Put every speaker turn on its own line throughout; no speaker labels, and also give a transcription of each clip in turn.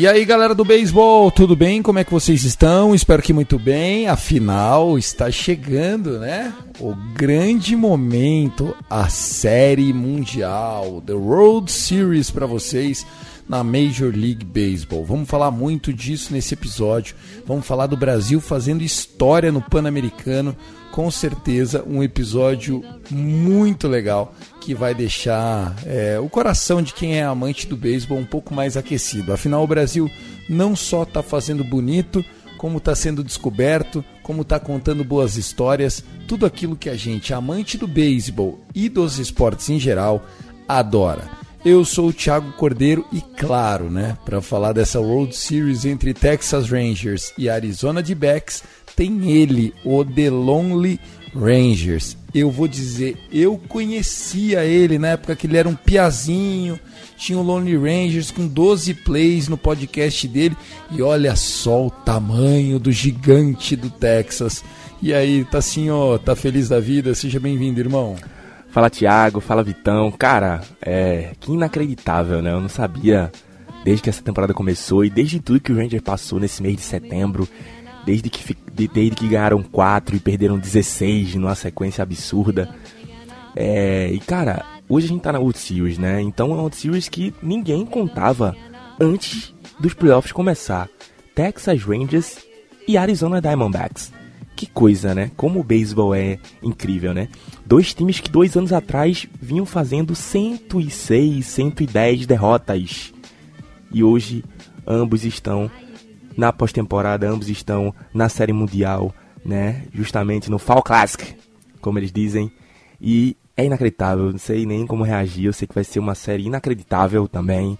E aí, galera do beisebol, tudo bem? Como é que vocês estão? Espero que muito bem. Afinal, está chegando, né? O grande momento, a série mundial, The World Series para vocês na Major League Baseball. Vamos falar muito disso nesse episódio. Vamos falar do Brasil fazendo história no Pan-Americano. Com certeza, um episódio muito legal que vai deixar é, o coração de quem é amante do beisebol um pouco mais aquecido. Afinal, o Brasil não só está fazendo bonito, como está sendo descoberto, como está contando boas histórias, tudo aquilo que a gente, amante do beisebol e dos esportes em geral, adora. Eu sou o Thiago Cordeiro e, claro, né, para falar dessa World Series entre Texas Rangers e Arizona D-Backs, tem ele, o The Lonely Rangers. Eu vou dizer, eu conhecia ele na época que ele era um piazinho, tinha o Lonely Rangers com 12 plays no podcast dele e olha só o tamanho do gigante do Texas. E aí, tá assim, ó, tá feliz da vida? Seja bem-vindo, irmão.
Fala Thiago, fala Vitão. Cara, é que inacreditável, né? Eu não sabia desde que essa temporada começou e desde tudo que o Ranger passou nesse mês de setembro desde que, desde que ganharam 4 e perderam 16 numa sequência absurda. É, e cara, hoje a gente tá na World Series, né? Então é uma World Series que ninguém contava antes dos playoffs começar. Texas Rangers e Arizona Diamondbacks. Que coisa, né? Como o beisebol é incrível, né? Dois times que dois anos atrás vinham fazendo 106, 110 derrotas. E hoje ambos estão na pós-temporada, ambos estão na Série Mundial, né? Justamente no Fall Classic, como eles dizem. E é inacreditável, não sei nem como reagir. Eu sei que vai ser uma série inacreditável também.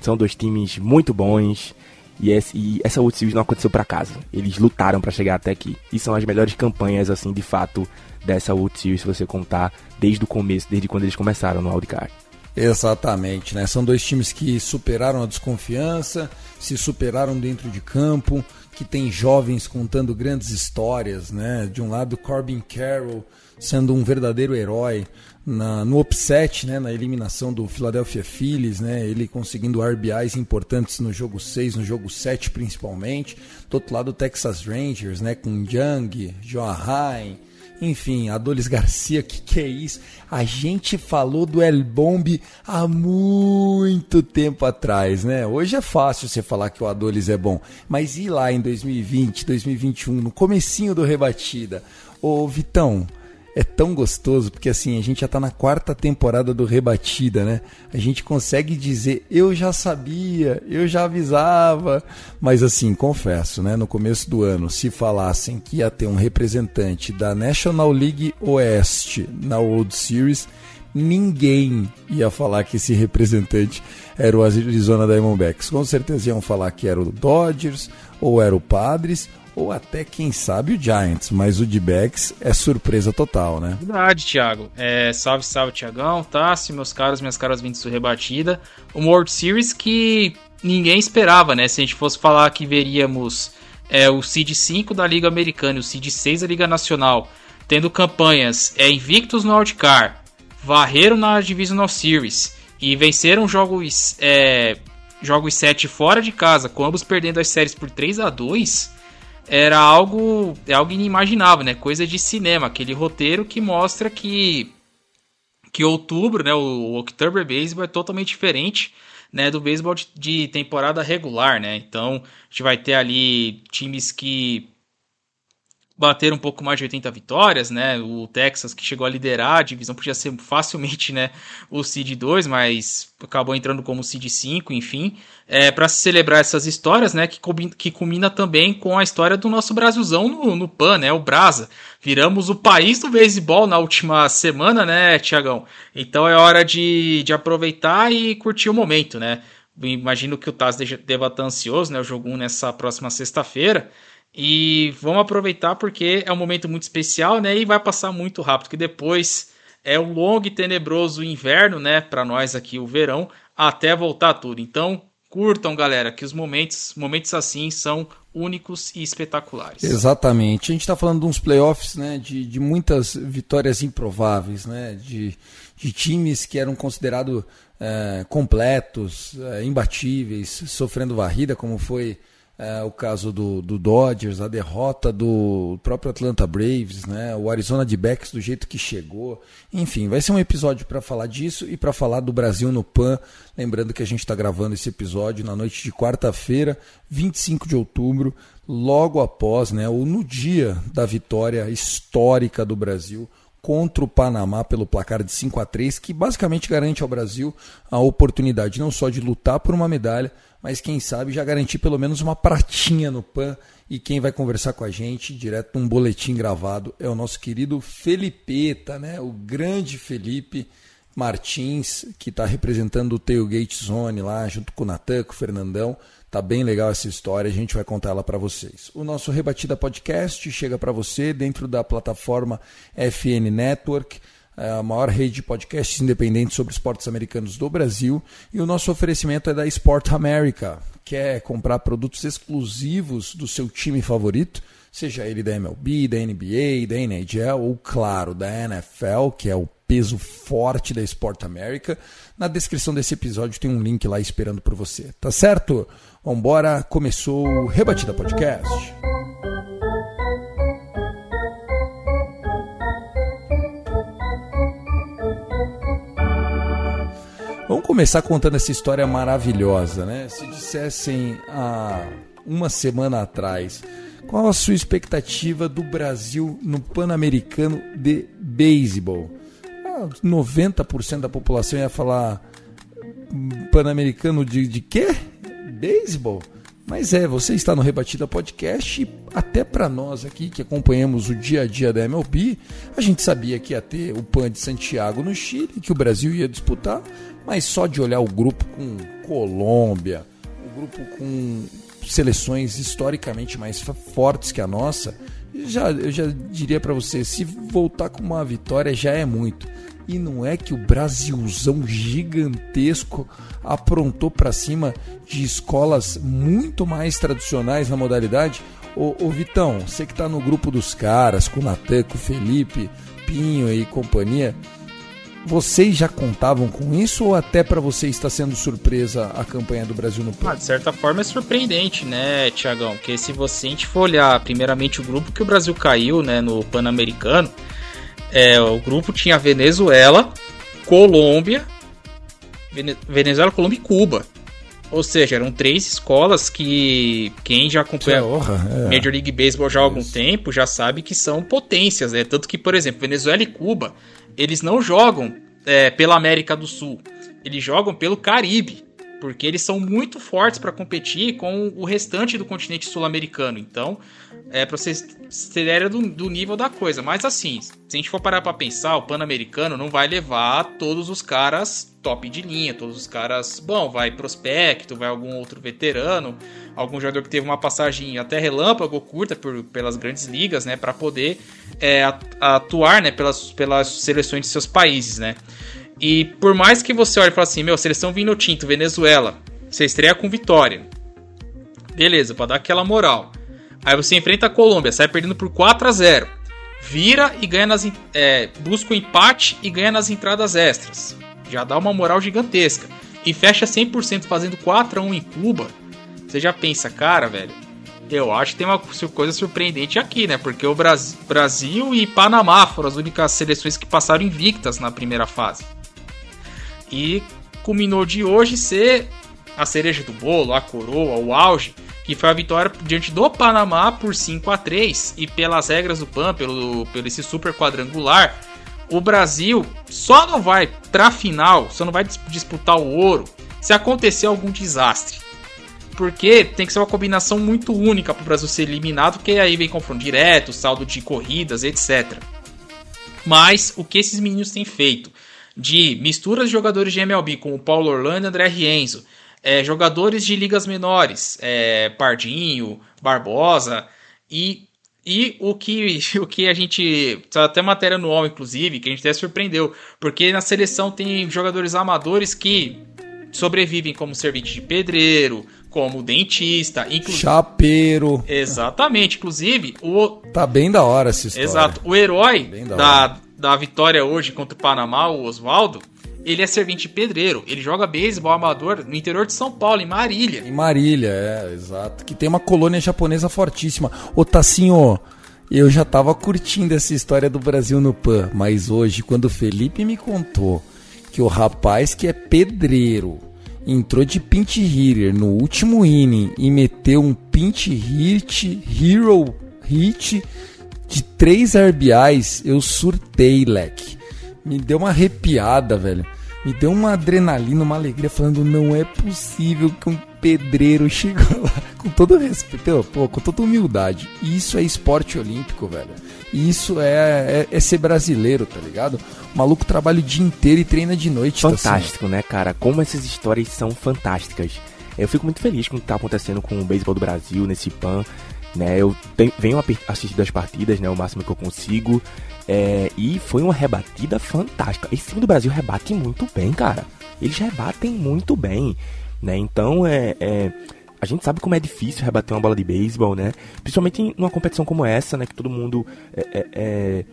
São dois times muito bons. E, esse, e essa World Series não aconteceu por acaso. Eles lutaram para chegar até aqui. E são as melhores campanhas, assim, de fato, dessa World Series, se você contar desde o começo, desde quando eles começaram no Wildcard.
Exatamente, né? São dois times que superaram a desconfiança, se superaram dentro de campo, que tem jovens contando grandes histórias, né? De um lado, Corbin Carroll sendo um verdadeiro herói na, no upset, né? Na eliminação do Philadelphia Phillies, né? Ele conseguindo RBIs importantes no jogo 6, no jogo 7 principalmente. Do outro lado, Texas Rangers, né? Com Young, Johan enfim, Adolis Garcia, que que é isso? A gente falou do El Bombe há muito tempo atrás, né? Hoje é fácil você falar que o Adolis é bom, mas e lá em 2020, 2021, no comecinho do Rebatida? Ô Vitão, é tão gostoso, porque assim, a gente já tá na quarta temporada do Rebatida, né? A gente consegue dizer, eu já sabia, eu já avisava, mas assim, confesso, né? No começo do ano, se falassem que ia ter um representante da National League Oeste na World Series, ninguém ia falar que esse representante era o Arizona Diamondbacks. Com certeza iam falar que era o Dodgers, ou era o Padres, ou até, quem sabe, o Giants, mas o D-Backs é surpresa total, né?
Verdade, Thiago. É, salve, salve, Thiagão, Tassi, meus caros, minhas caras vindos do Rebatida. Uma World Series que ninguém esperava, né? Se a gente fosse falar que veríamos é, o Seed 5 da Liga Americana e o Seed 6 da Liga Nacional, tendo campanhas é, invictos no Wildcard, varreram na Divisional Series e venceram jogos, é, jogos 7 fora de casa, com ambos perdendo as séries por 3 a 2 era algo, é algo inimaginável, né? Coisa de cinema, aquele roteiro que mostra que que outubro, né, o October Baseball é totalmente diferente, né, do beisebol de, de, temporada regular, né? Então, a gente vai ter ali times que bater um pouco mais de 80 vitórias, né? O Texas que chegou a liderar a divisão podia ser facilmente, né, o seed 2, mas acabou entrando como seed 5, enfim, é, para celebrar essas histórias, né, que, que culmina também com a história do nosso Brasilzão no, no PAN, né, o Brasa. Viramos o país do beisebol na última semana, né, Tiagão? Então é hora de, de aproveitar e curtir o momento, né? Imagino que o Taz deva estar ansioso, né? O jogo 1 nessa próxima sexta-feira. E vamos aproveitar porque é um momento muito especial, né? E vai passar muito rápido, que depois é um longo e tenebroso inverno, né? Para nós aqui, o verão, até voltar tudo. Então, curtam, galera, que os momentos, momentos assim são únicos e espetaculares.
Exatamente. A gente está falando de uns playoffs, né? De, de muitas vitórias improváveis, né? De, de times que eram considerados é, completos, é, imbatíveis, sofrendo varrida, como foi é, o caso do, do, Dodgers, a derrota do próprio Atlanta Braves, né, o Arizona de Backs do jeito que chegou. Enfim, vai ser um episódio para falar disso e para falar do Brasil no PAN. Lembrando que a gente está gravando esse episódio na noite de quarta-feira, 25 de outubro, logo após, né, ou no dia da vitória histórica do Brasil contra o Panamá pelo placar de 5 a 3, que basicamente garante ao Brasil a oportunidade não só de lutar por uma medalha, mas quem sabe já garantir pelo menos uma pratinha no PAN. E quem vai conversar com a gente, direto num boletim gravado, é o nosso querido Felipeta, né? o grande Felipe Martins, que está representando o Tailgate Zone lá, junto com o Natan, com o Fernandão. Tá bem legal essa história, a gente vai contar ela para vocês. O nosso Rebatida Podcast chega para você dentro da plataforma FN Network é a maior rede de podcasts independentes sobre esportes americanos do Brasil. E o nosso oferecimento é da Sport America. Quer comprar produtos exclusivos do seu time favorito? Seja ele da MLB, da NBA, da NHL ou, claro, da NFL, que é o peso forte da Sport America. Na descrição desse episódio tem um link lá esperando por você. Tá certo? Vambora, começou o Rebatida Podcast. Vamos começar contando essa história maravilhosa, né? Se dissessem há uma semana atrás, qual a sua expectativa do Brasil no Pan-Americano de Beisebol? 90% da população ia falar Pan-Americano de, de quê? Beisebol? Mas é, você está no Rebatida Podcast e até para nós aqui que acompanhamos o dia a dia da MLB, a gente sabia que ia ter o PAN de Santiago no Chile, que o Brasil ia disputar, mas só de olhar o grupo com Colômbia, o grupo com seleções historicamente mais fortes que a nossa, já, eu já diria para você, se voltar com uma vitória já é muito. E não é que o Brasilzão gigantesco aprontou para cima de escolas muito mais tradicionais na modalidade? Ô, ô Vitão, você que está no grupo dos caras, com o Natan, com o Felipe, Pinho e companhia, vocês já contavam com isso ou até para você está sendo surpresa a campanha do Brasil no PAN?
Ah, de certa forma é surpreendente, né, Tiagão? Porque se você a gente for olhar primeiramente o grupo que o Brasil caiu, né, no Pan-Americano, é, o grupo tinha Venezuela, Colômbia, Venezuela, Colômbia e Cuba. Ou seja, eram três escolas que quem já acompanha é. Major League Baseball já há algum Isso. tempo já sabe que são potências, né? Tanto que, por exemplo, Venezuela e Cuba, eles não jogam é, pela América do Sul, eles jogam pelo Caribe, porque eles são muito fortes para competir com o restante do continente sul-americano. Então, é, pra vocês terem do, do, nível da coisa. Mas assim, se a gente for parar pra pensar, o Pan-Americano não vai levar todos os caras top de linha, todos os caras. Bom, vai prospecto, vai algum outro veterano, algum jogador que teve uma passagem até relâmpago, curta por, pelas grandes ligas, né? para poder é, atuar né, pelas, pelas seleções de seus países, né? E por mais que você olhe e fale assim, meu, seleção vindo tinto, Venezuela, você estreia com vitória. Beleza, para dar aquela moral. Aí você enfrenta a Colômbia, sai perdendo por 4 a 0 Vira e ganha nas. É, busca o empate e ganha nas entradas extras. Já dá uma moral gigantesca. E fecha 100% fazendo 4 a 1 em Cuba. Você já pensa, cara, velho. Eu acho que tem uma coisa surpreendente aqui, né? Porque o Brasil e Panamá foram as únicas seleções que passaram invictas na primeira fase. E culminou de hoje ser a cereja do bolo, a coroa, o auge que foi a vitória diante do Panamá por 5 a 3 e pelas regras do PAN, pelo, pelo esse super quadrangular, o Brasil só não vai pra final, só não vai disputar o ouro se acontecer algum desastre. Porque tem que ser uma combinação muito única para o Brasil ser eliminado, porque aí vem confronto direto, saldo de corridas, etc. Mas o que esses meninos têm feito de misturas de jogadores de MLB com o Paulo Orlando e André Rienzo, é, jogadores de ligas menores, é, Pardinho, Barbosa e e o que, o que a gente. Até matéria UOL, inclusive, que a gente até surpreendeu. Porque na seleção tem jogadores amadores que sobrevivem como servente de pedreiro, como dentista,
inclusive. Chapeiro.
Exatamente. Inclusive, o.
Tá bem da hora essa história.
Exato. O herói da, da, da vitória hoje contra o Panamá, o Oswaldo, ele é servente pedreiro. Ele joga beisebol amador no interior de São Paulo, em Marília.
Em Marília, é, exato. Que tem uma colônia japonesa fortíssima. Ô, Tassinho, eu já tava curtindo essa história do Brasil no PAN, mas hoje, quando o Felipe me contou que o rapaz que é pedreiro entrou de pinch hitter no último inning e meteu um pinch hit, hero hit de 3 RBIs, eu surtei, leque. Me deu uma arrepiada, velho. Me deu uma adrenalina, uma alegria, falando: não é possível que um pedreiro chegou lá. Com todo respeito, pô, com toda humildade. Isso é esporte olímpico, velho. Isso é, é, é, ser brasileiro, tá ligado? O maluco trabalha o dia inteiro e treina de noite.
Tá Fantástico, tá né, cara? Como essas histórias são fantásticas. Eu fico muito feliz com o que tá acontecendo com o beisebol do Brasil nesse PAN. Né, eu tenho, venho assistir as partidas, né, o máximo que eu consigo. É, e foi uma rebatida fantástica. Esse time do Brasil rebate muito bem, cara. Eles rebatem muito bem. Né? Então é, é a gente sabe como é difícil rebater uma bola de beisebol, né? Principalmente numa competição como essa, né? Que todo mundo é, é, é...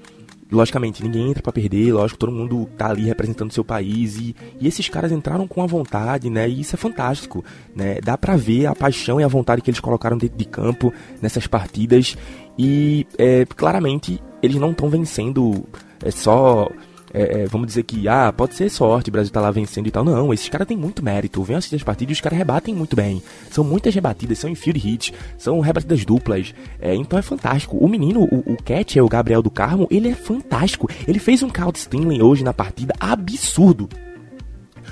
Logicamente, ninguém entra para perder, lógico, todo mundo tá ali representando seu país e, e esses caras entraram com a vontade, né? E isso é fantástico, né? Dá pra ver a paixão e a vontade que eles colocaram dentro de campo nessas partidas e é, claramente eles não estão vencendo é só é, é, vamos dizer que, ah, pode ser sorte, o Brasil tá lá vencendo e tal. Não, esses caras têm muito mérito. Vem assistir as partidas e os caras rebatem muito bem. São muitas rebatidas, são infield hits, são rebatidas duplas. É, então é fantástico. O menino, o, o catcher, o Gabriel do Carmo, ele é fantástico. Ele fez um count stealing hoje na partida absurdo.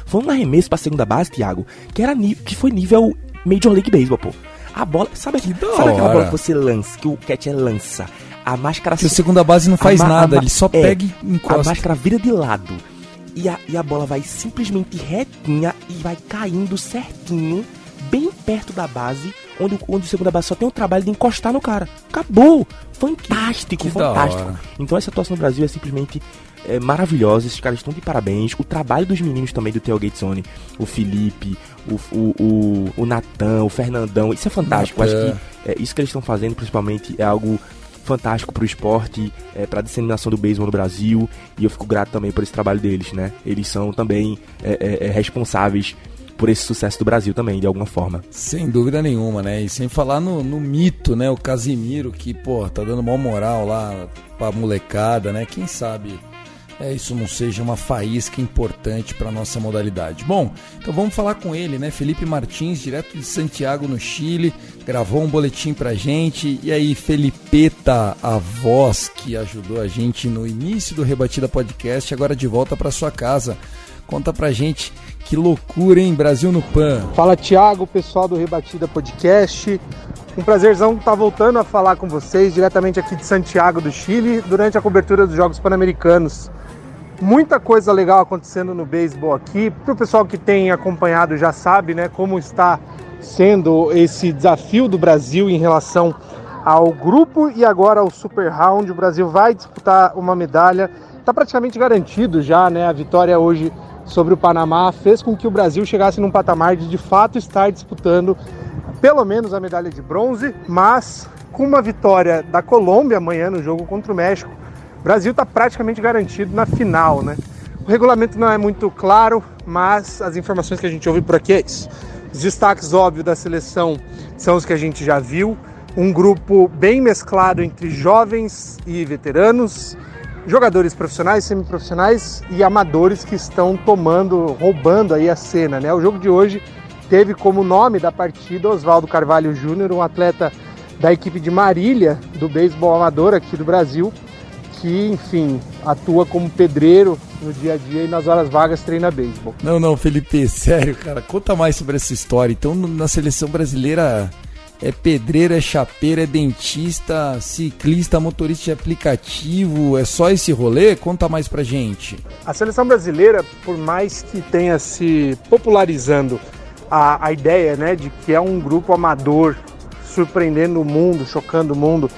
Foi um arremesso pra segunda base, Thiago, que, era que foi nível Major League Baseball, pô. A bola, sabe, sabe aquela bola que você lança, que o catcher lança? A máscara...
Que a segunda base não faz nada, ele só é, pega e encosta.
A máscara vira de lado. E a, e a bola vai simplesmente retinha e vai caindo certinho, bem perto da base, onde, onde o segunda base só tem o trabalho de encostar no cara. Acabou! Fantástico, que fantástico. Então essa atuação no Brasil é simplesmente é, maravilhosa. Esses caras estão de parabéns. O trabalho dos meninos também do Tailgate Zone, o Felipe, o, o, o, o Natan, o Fernandão, isso é fantástico. Acho que é, isso que eles estão fazendo, principalmente, é algo fantástico para o esporte, é, para a disseminação do beisebol no Brasil, e eu fico grato também por esse trabalho deles, né? Eles são também é, é, é, responsáveis por esse sucesso do Brasil também, de alguma forma.
Sem dúvida nenhuma, né? E sem falar no, no mito, né? O Casimiro, que, pô, tá dando maior moral lá pra molecada, né? Quem sabe é, isso não seja uma faísca importante para nossa modalidade. Bom, então vamos falar com ele, né? Felipe Martins, direto de Santiago, no Chile, gravou um boletim pra gente. E aí, Felipeta, a voz que ajudou a gente no início do Rebatida Podcast, agora de volta para sua casa. Conta pra gente que loucura, hein? Brasil no PAN.
Fala, Thiago, pessoal do Rebatida Podcast. Um prazerzão estar voltando a falar com vocês diretamente aqui de Santiago do Chile durante a cobertura dos Jogos Pan-Americanos. Muita coisa legal acontecendo no beisebol aqui. Para o pessoal que tem acompanhado já sabe, né, como está sendo esse desafio do Brasil em relação ao grupo e agora ao Super Round. O Brasil vai disputar uma medalha. Está praticamente garantido já, né? A vitória hoje sobre o Panamá fez com que o Brasil chegasse num patamar de de fato estar disputando pelo menos a medalha de bronze, mas com uma vitória da Colômbia amanhã no jogo contra o México, o Brasil está praticamente garantido na final, né? O regulamento não é muito claro, mas as informações que a gente ouve por aqui é isso. Os destaques óbvios da seleção são os que a gente já viu. Um grupo bem mesclado entre jovens e veteranos, jogadores profissionais, semiprofissionais e amadores que estão tomando, roubando aí a cena, né? O jogo de hoje teve como nome da partida Oswaldo Carvalho Júnior, um atleta da equipe de Marília, do beisebol amador aqui do Brasil, que, enfim, atua como pedreiro no dia a dia e nas horas vagas treina beisebol.
Não, não, Felipe, sério, cara, conta mais sobre essa história. Então, na seleção brasileira é pedreiro, é chapeiro, é dentista, ciclista, motorista de aplicativo, é só esse rolê? Conta mais pra gente.
A seleção brasileira, por mais que tenha se popularizando a, a ideia né, de que é um grupo amador surpreendendo o mundo, chocando o mundo,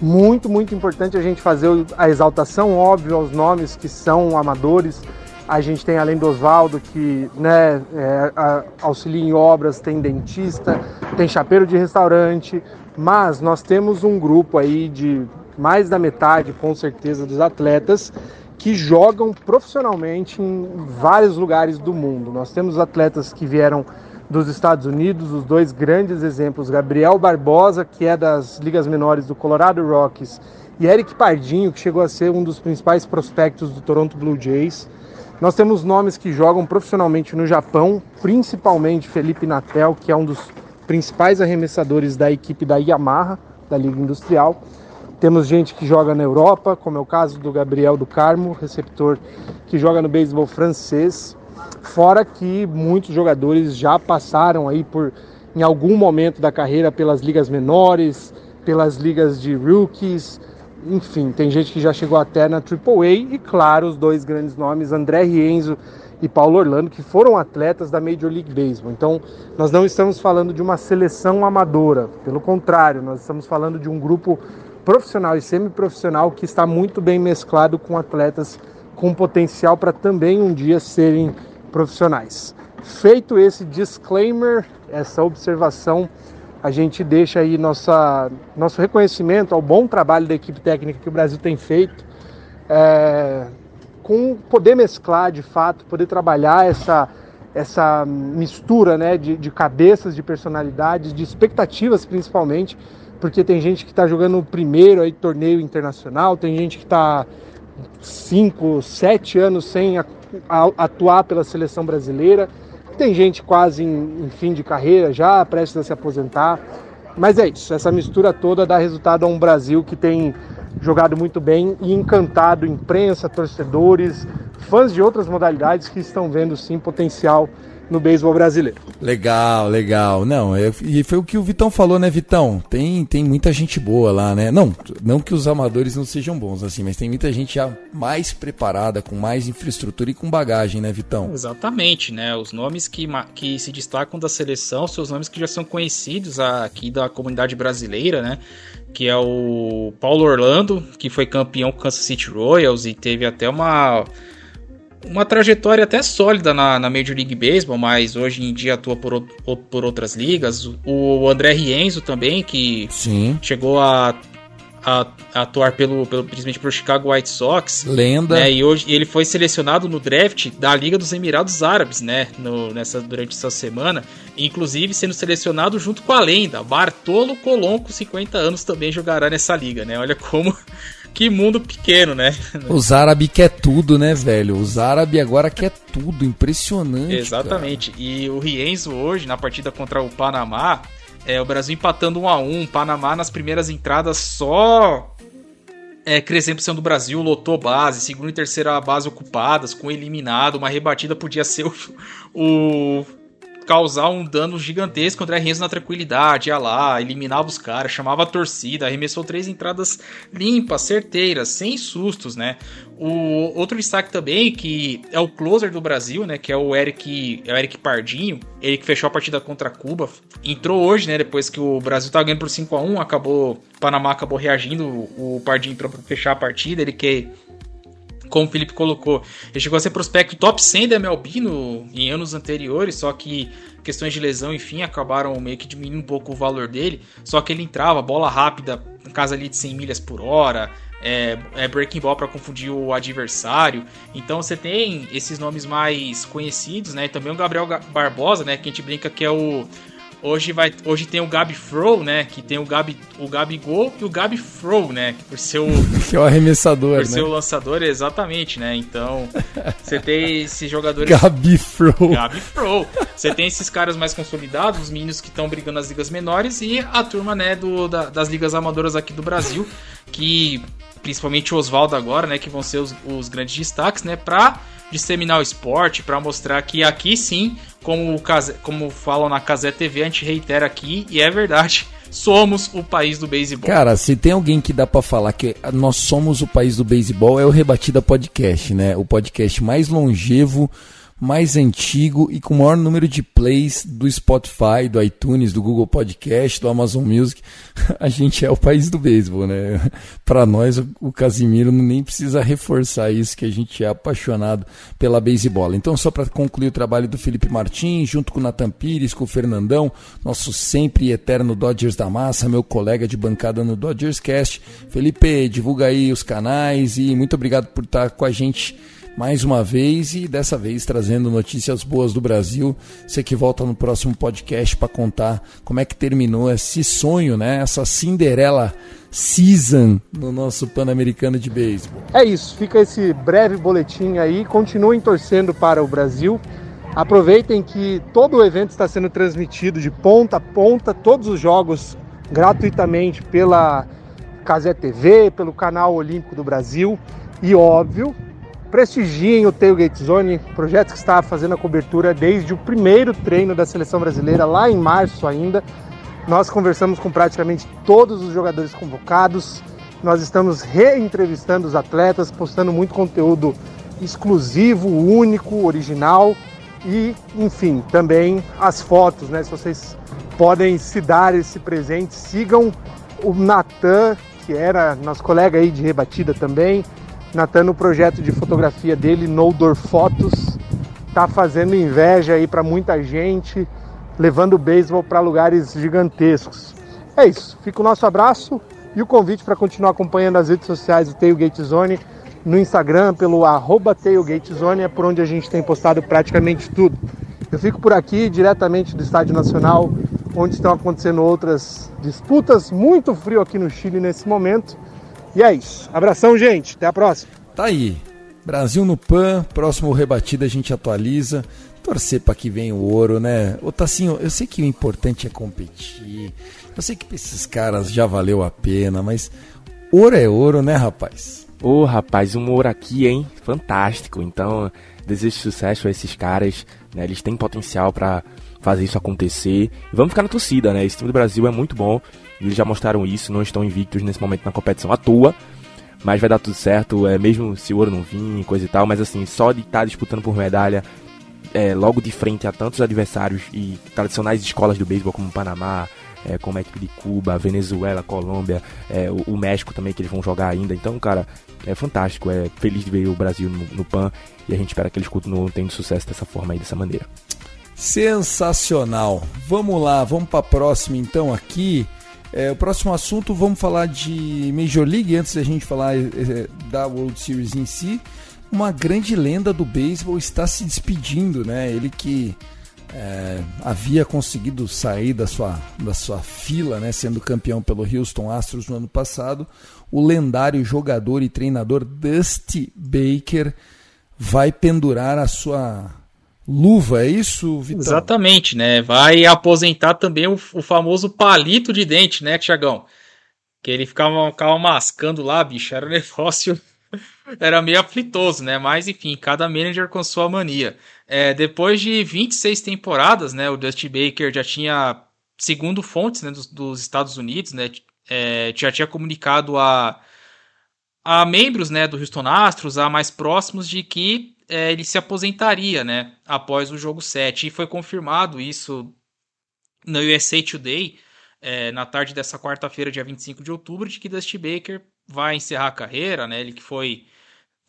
muito, muito importante a gente fazer a exaltação, óbvio, aos nomes que são amadores. A gente tem, além do Oswaldo, que né, é, auxilia em obras, tem dentista, tem chapeiro de restaurante, mas nós temos um grupo aí de mais da metade, com certeza, dos atletas que jogam profissionalmente em vários lugares do mundo. Nós temos atletas que vieram dos Estados Unidos, os dois grandes exemplos, Gabriel Barbosa, que é das ligas menores do Colorado Rockies, e Eric Pardinho, que chegou a ser um dos principais prospectos do Toronto Blue Jays. Nós temos nomes que jogam profissionalmente no Japão, principalmente Felipe Natel, que é um dos principais arremessadores da equipe da Yamaha, da Liga Industrial. Temos gente que joga na Europa, como é o caso do Gabriel do Carmo, receptor que joga no beisebol francês. Fora que muitos jogadores já passaram aí por em algum momento da carreira pelas ligas menores, pelas ligas de rookies, enfim, tem gente que já chegou até na AAA e claro, os dois grandes nomes, André Rienzo e Paulo Orlando, que foram atletas da Major League Baseball. Então, nós não estamos falando de uma seleção amadora, pelo contrário, nós estamos falando de um grupo profissional e semiprofissional que está muito bem mesclado com atletas com potencial para também um dia serem profissionais. Feito esse disclaimer, essa observação, a gente deixa aí nossa, nosso reconhecimento ao bom trabalho da equipe técnica que o Brasil tem feito, é, com poder mesclar de fato, poder trabalhar essa, essa mistura né, de, de cabeças, de personalidades, de expectativas principalmente, porque tem gente que está jogando o primeiro aí, torneio internacional, tem gente que está cinco, sete anos sem atuar pela seleção brasileira. Tem gente quase em, em fim de carreira já, prestes a se aposentar. Mas é isso, essa mistura toda dá resultado a um Brasil que tem jogado muito bem e encantado imprensa, torcedores, fãs de outras modalidades que estão vendo sim potencial no beisebol brasileiro.
Legal, legal. Não, é, e foi o que o Vitão falou, né, Vitão? Tem, tem muita gente boa lá, né? Não, não que os amadores não sejam bons, assim, mas tem muita gente já mais preparada, com mais infraestrutura e com bagagem, né, Vitão?
Exatamente, né? Os nomes que, que se destacam da seleção, seus nomes que já são conhecidos aqui da comunidade brasileira, né? Que é o Paulo Orlando, que foi campeão com Kansas City Royals e teve até uma uma trajetória até sólida na, na Major League Baseball, mas hoje em dia atua por, por outras ligas. O André Rienzo também, que
Sim.
chegou a, a, a, atuar pelo, pelo, principalmente pelo Chicago White Sox.
Lenda.
Né, e hoje ele foi selecionado no draft da Liga dos Emirados Árabes, né? No, nessa, durante essa semana. Inclusive sendo selecionado junto com a lenda. Bartolo Colon, com 50 anos, também jogará nessa liga, né? Olha como que mundo pequeno, né?
Os árabes quer tudo, né, velho? Os árabes agora quer tudo, impressionante.
Exatamente. Cara. E o Rienzo hoje, na partida contra o Panamá, é, o Brasil empatando 1 a 1 Panamá nas primeiras entradas só é, crescendo do Brasil, lotou base, segunda e terceira base ocupadas, com eliminado, uma rebatida podia ser o, o causar um dano gigantesco contra Renzo na tranquilidade, ia lá, eliminava os caras, chamava a torcida, arremessou três entradas limpas, certeiras, sem sustos, né? O outro destaque também, que é o closer do Brasil, né? Que é o Eric, é o Eric Pardinho, ele que fechou a partida contra Cuba, entrou hoje, né? Depois que o Brasil tá ganhando por 5 a 1 acabou. O Panamá acabou reagindo, o Pardinho entrou pra fechar a partida, ele que como o Felipe colocou, ele chegou a ser prospecto top 100 da MLB no, em anos anteriores, só que questões de lesão, enfim, acabaram meio que diminuindo um pouco o valor dele. Só que ele entrava, bola rápida, casa ali de 100 milhas por hora, é, é breaking ball para confundir o adversário. Então você tem esses nomes mais conhecidos, né? E também o Gabriel Barbosa, né? Que a gente brinca que é o Hoje, vai, hoje tem o Gabi Fro, né? Que tem o Gabi, o Gabigol e o Gabi Fro, né? Por ser o.
que é o arremessador,
por
né?
ser o lançador, exatamente, né? Então, você tem esses jogadores.
Gabi Fro.
Gabi Fro. Você tem esses caras mais consolidados, os meninos que estão brigando nas ligas menores e a turma, né, do, da, das ligas amadoras aqui do Brasil, que principalmente o Oswaldo agora, né, que vão ser os, os grandes destaques, né, pra disseminar o esporte, para mostrar que aqui sim, como, o, como falam na Casé TV, a gente reitera aqui, e é verdade, somos o país do beisebol.
Cara, se tem alguém que dá para falar que nós somos o país do beisebol, é o Rebatida Podcast, né? O podcast mais longevo mais antigo e com o maior número de plays do Spotify, do iTunes, do Google Podcast, do Amazon Music. A gente é o país do beisebol, né? Para nós, o Casimiro nem precisa reforçar isso, que a gente é apaixonado pela beisebol. Então, só para concluir o trabalho do Felipe Martins, junto com o Natan Pires, com o Fernandão, nosso sempre e eterno Dodgers da Massa, meu colega de bancada no Dodgers Cast. Felipe, divulga aí os canais e muito obrigado por estar com a gente mais uma vez e dessa vez trazendo notícias boas do Brasil. Você que volta no próximo podcast para contar como é que terminou esse sonho, né? Essa Cinderela season no nosso Pan-Americano de Beisebol.
É isso, fica esse breve boletim aí. Continuem torcendo para o Brasil. Aproveitem que todo o evento está sendo transmitido de ponta a ponta, todos os jogos gratuitamente pela Casé TV, pelo canal Olímpico do Brasil. E óbvio, prestigiem o Tailgate Zone, projeto que está fazendo a cobertura desde o primeiro treino da seleção brasileira, lá em março ainda. Nós conversamos com praticamente todos os jogadores convocados, nós estamos reentrevistando os atletas, postando muito conteúdo exclusivo, único, original e, enfim, também as fotos, né? Se vocês podem se dar esse presente, sigam o Natan, que era nosso colega aí de rebatida também, Natan, no projeto de fotografia dele, No Door Fotos, tá fazendo inveja aí para muita gente, levando o beisebol para lugares gigantescos. É isso, fica o nosso abraço e o convite para continuar acompanhando as redes sociais do Tailgate Zone no Instagram, pelo arroba Tailgate Zone, é por onde a gente tem postado praticamente tudo. Eu fico por aqui, diretamente do Estádio Nacional, onde estão acontecendo outras disputas. Muito frio aqui no Chile nesse momento. E é isso. Abração, gente. Até a próxima.
Tá aí. Brasil no PAN, próximo rebatida a gente atualiza. Torcer para que venha o ouro, né? Ô Tassinho, eu sei que o importante é competir. Eu sei que pra esses caras já valeu a pena, mas ouro é ouro, né, rapaz?
Ô, rapaz, um ouro aqui, hein? Fantástico. Então, desejo sucesso a esses caras, né? Eles têm potencial para fazer isso acontecer. E vamos ficar na torcida, né? Esse time do Brasil é muito bom. Eles já mostraram isso, não estão invictos nesse momento na competição à toa. Mas vai dar tudo certo, é, mesmo se o ouro não vir, coisa e tal. Mas assim, só de estar tá disputando por medalha é, logo de frente a tantos adversários e tradicionais escolas do beisebol como Panamá, é, como a equipe de Cuba, Venezuela, Colômbia, é, o, o, México também que eles vão jogar ainda. Então, cara, é fantástico, é feliz de ver o Brasil no, no PAN e a gente espera que eles continuem tendo sucesso dessa forma aí, dessa maneira.
Sensacional. Vamos lá, vamos para a próxima então aqui. É, o próximo assunto, vamos falar de Major League, antes da gente falar é, da World Series em si. Uma grande lenda do beisebol está se despedindo, né? Ele que é, havia conseguido sair da sua, da sua fila, né? Sendo campeão pelo Houston Astros no ano passado. O lendário jogador e treinador Dusty Baker vai pendurar a sua luva, é isso, Vitão?
Exatamente, né? Vai aposentar também o, o famoso palito de dente, né, Tiagão? Que ele ficava, ficava mascando lá, bicho, era um negócio. era meio aflitoso, né? Mas enfim, cada manager com sua mania. É, depois de 26 temporadas, né? O Dusty Baker já tinha, segundo fontes né, dos, dos Estados Unidos, né? É, já tinha comunicado a, a membros né, do Houston Astros, a mais próximos, de que é, ele se aposentaria, né, após o jogo 7. E foi confirmado isso no USA Today, é, na tarde dessa quarta-feira, dia 25 de outubro, de que Dusty Baker vai encerrar a carreira, né, ele que foi,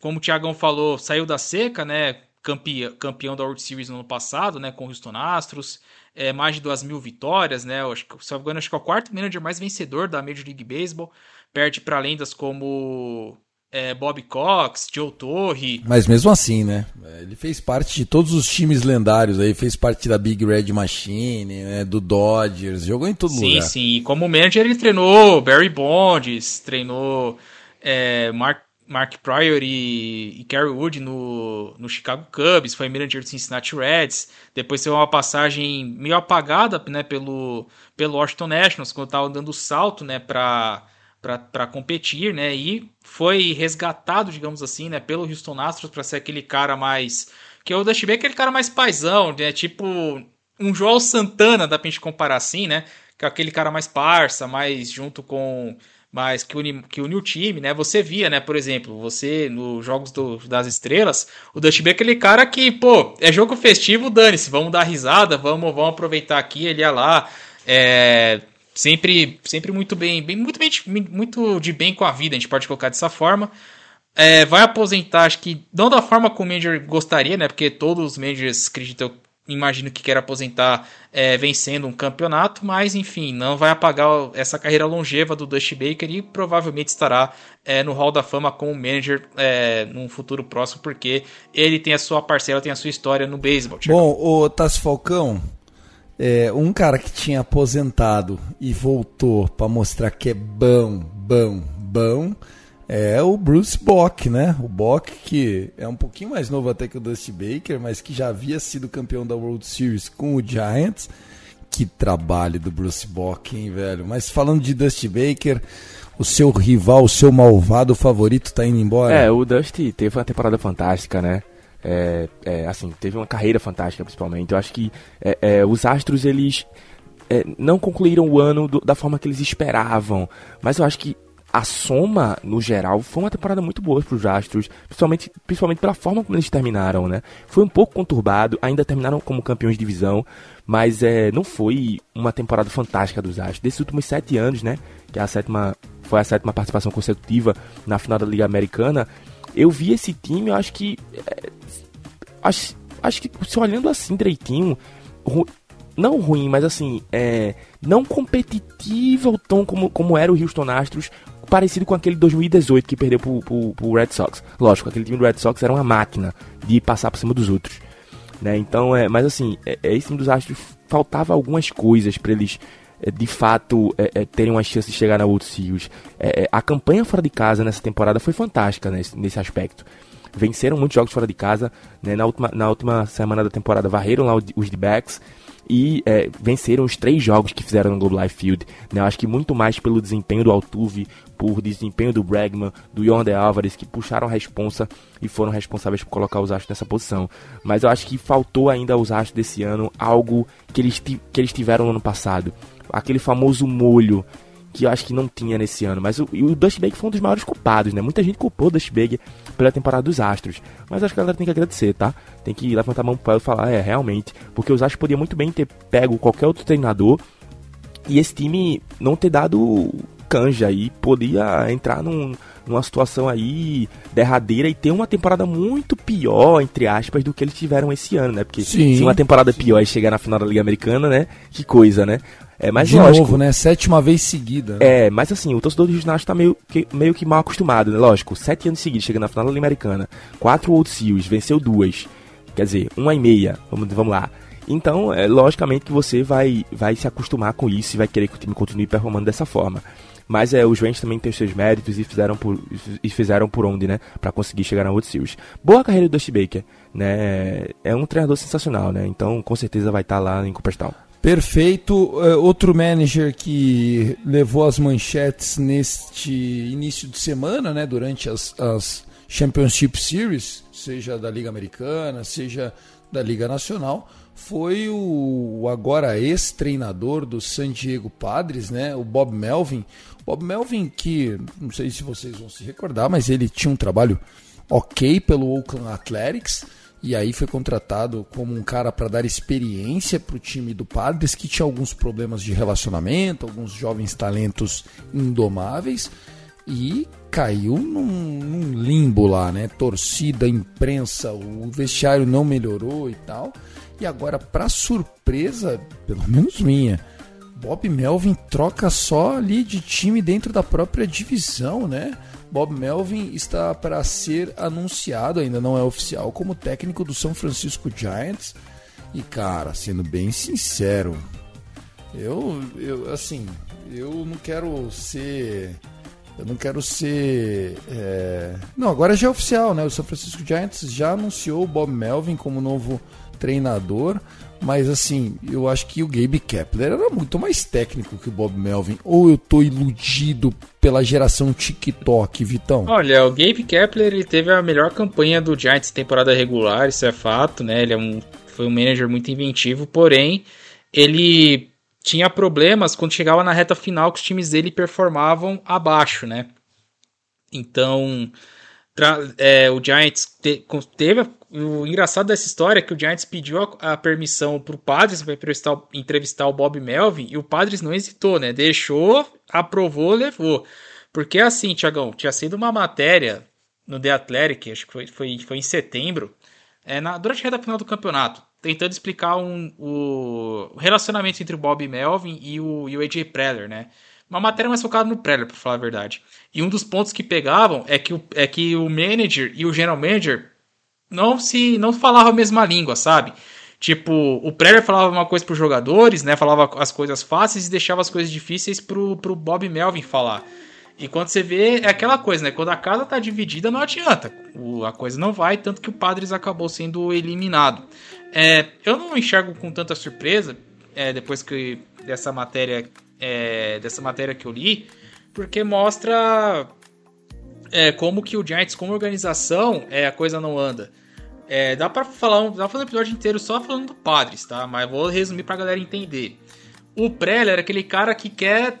como o Thiagão falou, saiu da seca, né, campeão, campeão da World Series no ano passado, né, com o Houston Astros, é, mais de 2 mil vitórias, né, acho que, se me engano, acho que é o quarto manager mais vencedor da Major League Baseball, perde para lendas como é, Bob Cox, Joe Torre.
Mas mesmo assim, né? Ele fez parte de todos os times lendários aí, fez parte da Big Red Machine, né? do Dodgers, jogou em todo
sim,
lugar.
Sim, sim. E como manager ele treinou Barry Bonds, treinou é, Mark, Mark Pryor e, e Kerry Wood no, no Chicago Cubs, foi manager do Cincinnati Reds, depois teve uma passagem meio apagada né, pelo, pelo Washington Nationals, quando estava dando salto né, para para competir, né? E foi resgatado, digamos assim, né, pelo Houston Astros para ser aquele cara mais que o Dusty Baker é aquele cara mais paisão, né? Tipo um Joel Santana, dá pra gente comparar assim, né? Que é aquele cara mais parça, mais junto com mais que une, que une o time, né? Você via, né, por exemplo, você nos jogos do, das estrelas, o Dusty Baker é aquele cara que, pô, é jogo festivo, dane-se, vamos dar risada, vamos, vamos aproveitar aqui, ele ia lá, é, sempre, sempre muito bem, bem, muito bem, muito de bem com a vida, a gente pode colocar dessa forma. É, vai aposentar, acho que não da forma como o manager gostaria, né? Porque todos os managers, acredito, eu imagino que quer aposentar é, vencendo um campeonato, mas enfim, não vai apagar essa carreira longeva do Dusty Baker e provavelmente estará é, no Hall da Fama como manager é, num futuro próximo, porque ele tem a sua parcela, tem a sua história no beisebol.
Bom, o Tassi Falcão, é, um cara que tinha aposentado e voltou para mostrar que é bom, bom, bom, é o Bruce Bock, né? O Bock que é um pouquinho mais novo até que o Dusty Baker, mas que já havia sido campeão da World Series com o Giants. Que trabalho do Bruce Bock, hein, velho? Mas falando de Dusty Baker, o seu rival, o seu malvado favorito tá indo embora?
É, o Dusty teve uma temporada fantástica, né? É, é, assim, teve uma carreira fantástica, principalmente. Eu acho que é, é os Astros, eles é, não concluíram o ano do, da forma que eles esperavam. Mas eu acho que a soma, no geral, foi uma temporada muito boa para os Astros, principalmente, principalmente pela forma como eles terminaram, né? Foi um pouco conturbado, ainda terminaram como campeões de divisão, mas é, não foi uma temporada fantástica dos Astros. Desses últimos sete anos, né? Que é a sétima, foi a sétima participação consecutiva na final da Liga Americana, eu vi esse time, eu acho que. É, acho, acho que se olhando assim direitinho, ru, não ruim, mas assim, é, não competitivo tão como, como era o Houston Astros, parecido com aquele 2018 que perdeu pro, pro, pro, Red Sox. Lógico, aquele time do Red Sox era uma máquina de passar por cima dos outros. Né? Então, é, mas assim, é, é esse time dos Astros faltava algumas coisas para eles é, de fato é, é, terem uma chance de chegar na World Series. É, é, a campanha fora de casa nessa temporada foi fantástica nesse, nesse aspecto. Venceram muitos jogos fora de casa. Né? Na, última, na última semana da temporada varreram lá os D-backs e é, venceram os três jogos que fizeram no Globe Life Field. Né? Eu acho que muito mais pelo desempenho do Altuve, por desempenho do Bregman, do Yonder Alvarez, que puxaram a responsa e foram responsáveis por colocar os Astros nessa posição. Mas eu acho que faltou ainda aos Astros desse ano algo que eles, que eles tiveram no ano passado aquele famoso molho que eu acho que não tinha nesse ano. Mas o, o Dusty Baker foi um dos maiores culpados, né? Muita gente culpou o Dusty Baker pela temporada dos Astros. Mas acho que a galera tem que agradecer, tá? Tem que levantar a mão para e falar, é, realmente. Porque os Astros podiam muito bem ter pego qualquer outro treinador e esse time não ter dado canja e podia entrar num, numa situação aí derradeira e ter uma temporada muito pior, entre aspas, do que eles tiveram esse ano, né? Porque sim, se uma temporada sim. pior é chegar na final da Liga Americana, né? Que coisa, né? É, mas
de lógico, novo, né? Sétima vez seguida.
Né? É, mas assim, o torcedor do Houston tá meio que, meio que mal acostumado, né? Lógico, sete anos seguidos, chegando na final da Liga Americana, quatro World Series, venceu duas, quer dizer, uma e meia, vamos, vamos lá. Então, é logicamente que você vai, vai se acostumar com isso e vai querer que o time continue performando dessa forma. Mas é, os Rangers também têm os seus méritos e fizeram por, e fizeram por onde, né? Pra conseguir chegar na World Series. Boa carreira do Dusty Baker, né? É um treinador sensacional, né? Então, com certeza vai estar tá lá em Cooperstown.
Perfeito. Uh, outro manager que levou as manchetes neste início de semana, né, durante as, as Championship Series, seja da Liga Americana, seja da Liga Nacional, foi o, o agora ex-treinador do San Diego Padres, né, o Bob Melvin. Bob Melvin, que não sei se vocês vão se recordar, mas ele tinha um trabalho ok pelo Oakland Athletics e aí foi contratado como um cara para dar experiência para o time do Padres, que tinha alguns problemas de relacionamento, alguns jovens talentos indomáveis, e caiu num, num limbo lá, né? Torcida, imprensa, o vestiário não melhorou e tal. E agora, para surpresa, pelo menos minha, Bob Melvin troca só ali de time dentro da própria divisão, né? Bob Melvin está para ser anunciado, ainda não é oficial, como técnico do São Francisco Giants. E cara, sendo bem sincero, eu, eu assim, eu não quero ser eu não quero ser. É... Não, agora já é oficial, né? O São Francisco Giants já anunciou o Bob Melvin como novo treinador. Mas assim, eu acho que o Gabe Kepler era muito mais técnico que o Bob Melvin. Ou eu tô iludido pela geração TikTok, Vitão?
Olha, o Gabe Kepler ele teve a melhor campanha do Giants temporada regular, isso é fato, né? Ele é um, foi um manager muito inventivo, porém, ele tinha problemas quando chegava na reta final que os times dele performavam abaixo, né? Então, é, o Giants te, teve. O engraçado dessa história é que o Giants pediu a, a permissão para o Padres para entrevistar, entrevistar o Bob Melvin e o Padres não hesitou, né? Deixou, aprovou, levou. Porque assim, Tiagão, tinha sido uma matéria no The Athletic, acho que foi, foi, foi em setembro, é, na, durante a reta final do campeonato tentando explicar um, o relacionamento entre o Bob Melvin e o, e o AJ Preller, né? Uma matéria mais focada no Preller, para falar a verdade. E um dos pontos que pegavam é que o, é que o manager e o general manager não se não falavam a mesma língua, sabe? Tipo, o Preller falava uma coisa para os jogadores, né? Falava as coisas fáceis e deixava as coisas difíceis pro, pro Bob Melvin falar. E quando você vê, é aquela coisa, né? Quando a casa tá dividida, não adianta. O, a coisa não vai, tanto que o Padres acabou sendo eliminado. É, eu não enxergo com tanta surpresa, é, depois que dessa matéria, é, dessa matéria que eu li, porque mostra é, como que o Giants, como organização, é, a coisa não anda. É, dá pra falar, dá pra fazer um episódio inteiro só falando do Padres, tá? Mas vou resumir pra galera entender. O Preller era aquele cara que quer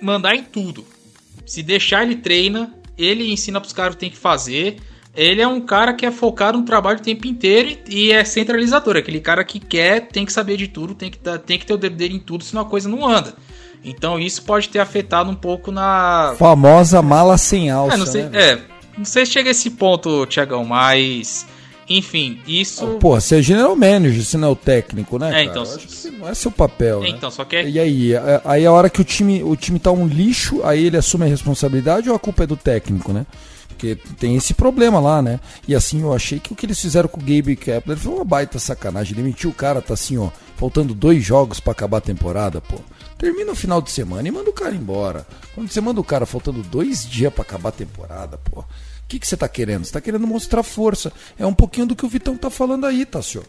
mandar em tudo. Se deixar, ele treina, ele ensina pros caras o que tem que fazer ele é um cara que é focado no trabalho o tempo inteiro e, é centralizador. Aquele cara que quer, tem que saber de tudo, tem que, tem que ter o dedo dele em tudo, senão a coisa não anda. Então isso pode ter afetado um pouco na.
Famosa mala sem alça.
É, não sei,
né?
é, não sei se chega a esse ponto, Tiagão, mas. Enfim, isso.
Pô, você é general manager, você não é o técnico, né?
É, cara? então.
não é seu papel.
É,
né?
então, só que. É...
E aí? Aí a hora que o time, o time tá um lixo, aí ele assume a responsabilidade ou a culpa é do técnico, né? Porque tem esse problema lá, né? E assim, eu achei que o que eles fizeram com o Gabe Kepler foi uma baita sacanagem. Demitiu o cara, tá assim, ó, faltando dois jogos para acabar a temporada, pô. Termina o final de semana e manda o cara embora. Quando você manda o cara faltando dois dias para acabar a temporada, pô. O que, que você tá querendo? Você tá querendo mostrar força. É um pouquinho do que o Vitão tá falando aí, tá, senhor?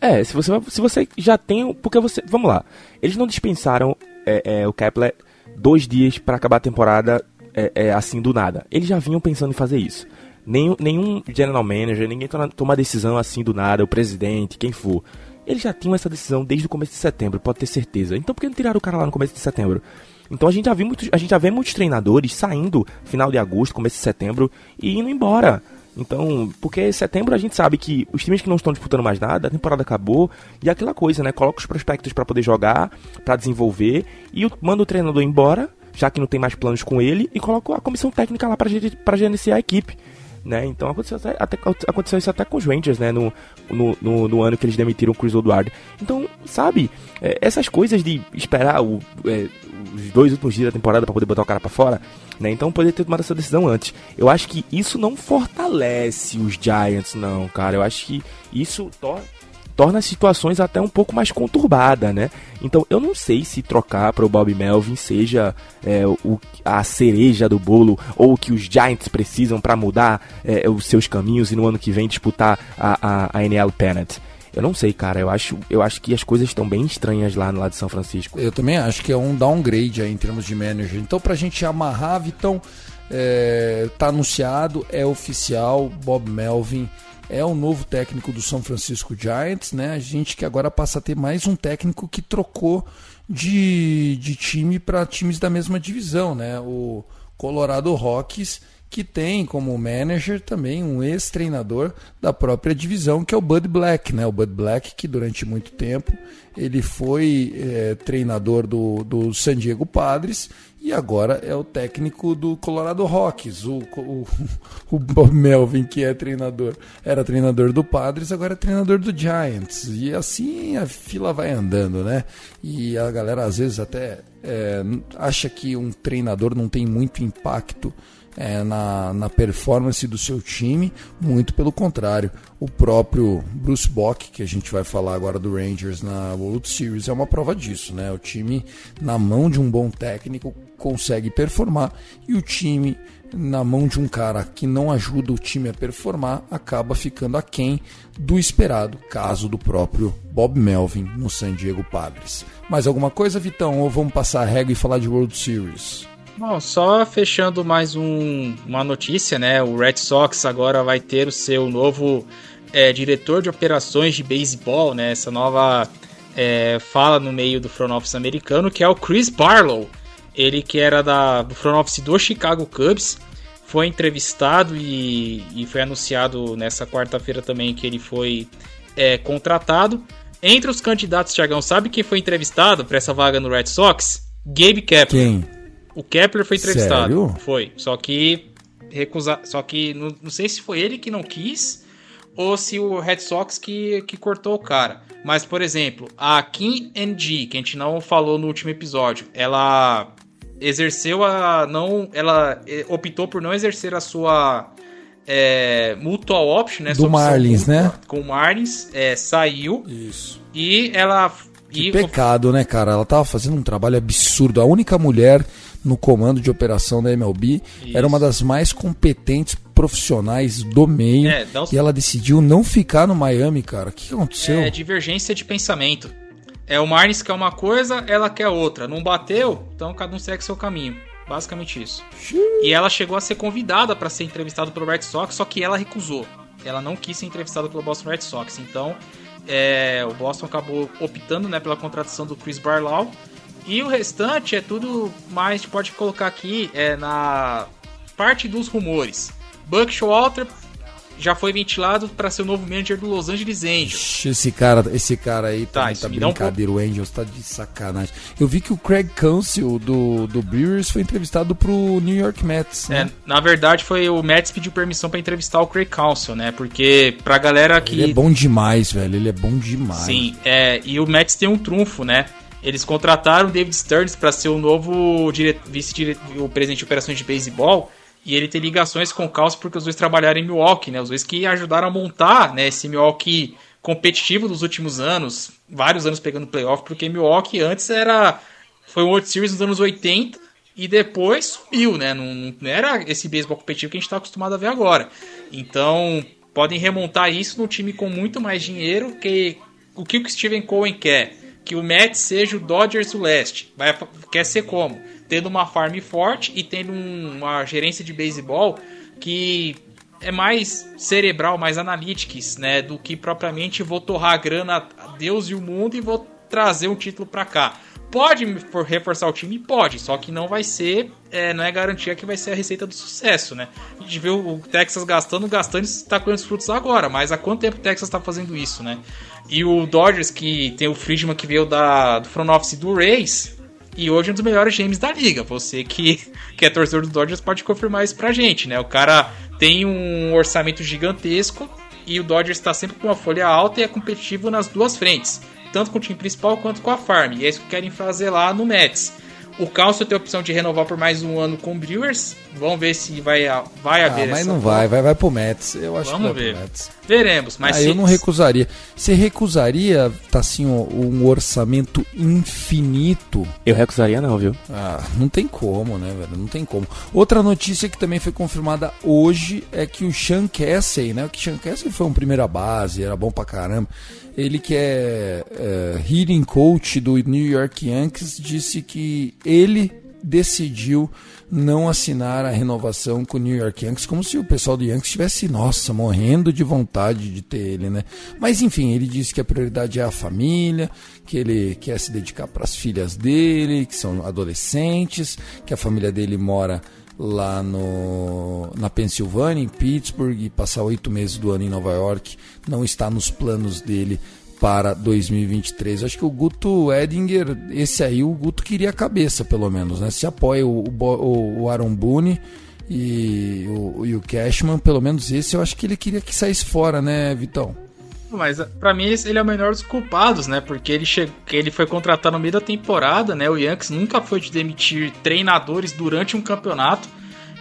É, se você, se você já tem. Porque você. Vamos lá. Eles não dispensaram é, é, o Kepler dois dias para acabar a temporada é, é, assim do nada. Eles já vinham pensando em fazer isso. Nenhum, nenhum general manager, ninguém toma decisão assim do nada, o presidente, quem for. Eles já tinham essa decisão desde o começo de setembro, pode ter certeza. Então por que não tiraram o cara lá no começo de setembro? Então a gente já viu muitos, a gente já vê muitos treinadores saindo final de agosto, começo de setembro e indo embora. Então, porque setembro a gente sabe que os times que não estão disputando mais nada, a temporada acabou, e aquela coisa, né? Coloca os prospectos para poder jogar, para desenvolver, e manda o treinador embora, já que não tem mais planos com ele, e colocou a comissão técnica lá para gerenciar a equipe. Né? Então aconteceu, até, aconteceu isso até com os Rangers, né? No, no, no, no ano que eles demitiram o Chris Woodward. Então, sabe, é, essas coisas de esperar o, é, os dois últimos dias da temporada para poder botar o cara para fora, né? Então poderia ter tomado essa decisão antes. Eu acho que isso não fortalece os Giants, não, cara. Eu acho que isso torna torna as situações até um pouco mais conturbada, né? Então eu não sei se trocar para o Bob Melvin seja é, o, a cereja do bolo ou que os Giants precisam para mudar é, os seus caminhos e no ano que vem disputar a, a, a NL Pennant. Eu não sei, cara. Eu acho, eu acho que as coisas estão bem estranhas lá no lado de São Francisco.
Eu também acho que é um downgrade aí em termos de manager. Então, pra gente amarrar, Vitão, é, tá anunciado, é oficial, Bob Melvin é o novo técnico do São Francisco Giants, né? A gente que agora passa a ter mais um técnico que trocou de, de time para times da mesma divisão, né? O Colorado Rockies, que tem como manager também um ex-treinador da própria divisão, que é o Bud Black, né? O Bud Black que durante muito tempo ele foi é, treinador do, do San Diego Padres e agora é o técnico do Colorado Rockies, o, o, o Bob Melvin, que é treinador, era treinador do Padres, agora é treinador do Giants. E assim a fila vai andando, né? E a galera às vezes até é, acha que um treinador não tem muito impacto é, na, na performance do seu time, muito pelo contrário. O próprio Bruce Bock, que a gente vai falar agora do Rangers na World Series, é uma prova disso. Né? O time, na mão de um bom técnico, consegue performar e o time na mão de um cara que não ajuda o time a performar, acaba ficando aquém do esperado, caso do próprio Bob Melvin no San Diego Padres. Mais alguma coisa, Vitão? Ou vamos passar a regra e falar de World Series?
Bom, só fechando mais um, uma notícia, né? O Red Sox agora vai ter o seu novo é, diretor de operações de beisebol, né? Essa nova é, fala no meio do front office americano, que é o Chris Barlow. Ele que era da, do front office do Chicago Cubs, foi entrevistado e, e foi anunciado nessa quarta-feira também que ele foi é, contratado. Entre os candidatos, Thiagão, sabe quem foi entrevistado para essa vaga no Red Sox? Gabe Kepler.
Quem?
O Kepler foi entrevistado.
Sério?
Foi. Só que recusar. Só que não, não, sei se foi ele que não quis ou se o Red Sox que, que cortou o cara. Mas, por exemplo, a Kim NG, que a gente não falou no último episódio, ela exerceu a. não Ela eh, optou por não exercer a sua. É, mutual option, né?
Do Marlins, né?
Com o Marlins, é, saiu.
Isso.
E ela.
Que e, pecado, né, cara? Ela tava fazendo um trabalho absurdo. A única mulher no comando de operação da MLB. Isso. Era uma das mais competentes profissionais do meio. É, os... E ela decidiu não ficar no Miami, cara. O que aconteceu?
É divergência de pensamento. É o Marnes quer uma coisa, ela quer outra. Não bateu, então cada um segue seu caminho. Basicamente isso. Xiii. E ela chegou a ser convidada para ser entrevistada pelo Red Sox, só que ela recusou. Ela não quis ser entrevistada pelo Boston Red Sox. Então, é, o Boston acabou optando né, pela contratação do Chris Barlow. E o restante é tudo mais, pode colocar aqui, é na parte dos rumores. Buck Showalter já foi ventilado para ser o novo manager do Los Angeles Angels.
Esse cara, esse cara aí tá, tá brincadeira, um o Angels tá de sacanagem. Eu vi que o Craig Council do, do Brewers foi entrevistado pro New York Mets. Né?
É, na verdade foi o Mets pediu permissão para entrevistar o Craig Council, né? Porque pra galera que
Ele é bom demais, velho, ele é bom demais.
Sim, é, e o Mets tem um trunfo, né? Eles contrataram David Stearns para ser o novo vice-presidente de operações de beisebol. E ele tem ligações com o Caos porque os dois trabalharam em Milwaukee, né? Os dois que ajudaram a montar né, esse Milwaukee competitivo dos últimos anos, vários anos pegando playoff, porque Milwaukee antes era. Foi um World Series nos anos 80 e depois subiu, né? Não, não era esse beisebol competitivo que a gente está acostumado a ver agora. Então, podem remontar isso num time com muito mais dinheiro que o que o Steven Cohen quer que o Mets seja o Dodgers do leste. Vai, quer ser como? Tendo uma farm forte e tendo um, uma gerência de beisebol que é mais cerebral, mais analytics, né? Do que propriamente vou torrar a grana a Deus e o mundo e vou trazer um título para cá. Pode reforçar o time? Pode, só que não vai ser, é, não é garantia que vai ser a receita do sucesso, né? A gente vê o Texas gastando, gastando e está colhendo os frutos agora, mas há quanto tempo o Texas está fazendo isso, né? E o Dodgers, que tem o Friedman que veio da, do front office do Rays, e hoje é um dos melhores games da liga. Você que, que é torcedor do Dodgers pode confirmar isso pra gente, né? O cara tem um orçamento gigantesco e o Dodgers está sempre com uma folha alta e é competitivo nas duas frentes tanto com o time principal quanto com a farm. E é isso que querem fazer lá no Mets. O Calcio tem a opção de renovar por mais um ano com o Brewers. Vamos ver se vai, vai ah, haver
mas não vai, vai, vai pro Mets. Eu acho
Vamos
que vai
ver. pro Mets. Veremos, mas
ah, se... eu não recusaria. Você recusaria, tá assim, um, orçamento infinito?
Eu recusaria não, viu?
Ah, não tem como, né, velho? Não tem como. Outra notícia que também foi confirmada hoje é que o Sean Casey, né? Que Sean Casey foi um primeira base, era bom pra caramba ele que é, é coach do New York Yankees, disse que ele decidiu não assinar a renovação com o New York Yankees, como se o pessoal do Yankees estivesse, nossa, morrendo de vontade de ter ele, né? Mas enfim, ele disse que a prioridade é a família, que ele quer se dedicar para as filhas dele, que são adolescentes, que a família dele mora lá no, na Pensilvânia, em Pittsburgh, e passar oito meses do ano em Nova York. Não está nos planos dele para 2023. Acho que o Guto Edinger, esse aí, o Guto queria a cabeça, pelo menos, né? Se apoia o, o, o Aaron Boone e o, e o Cashman, pelo menos esse eu acho que ele queria que saísse fora, né, Vitão?
Mas para mim ele é o menor dos culpados, né? Porque ele, che... ele foi contratado no meio da temporada, né? O Yankees nunca foi de demitir treinadores durante um campeonato.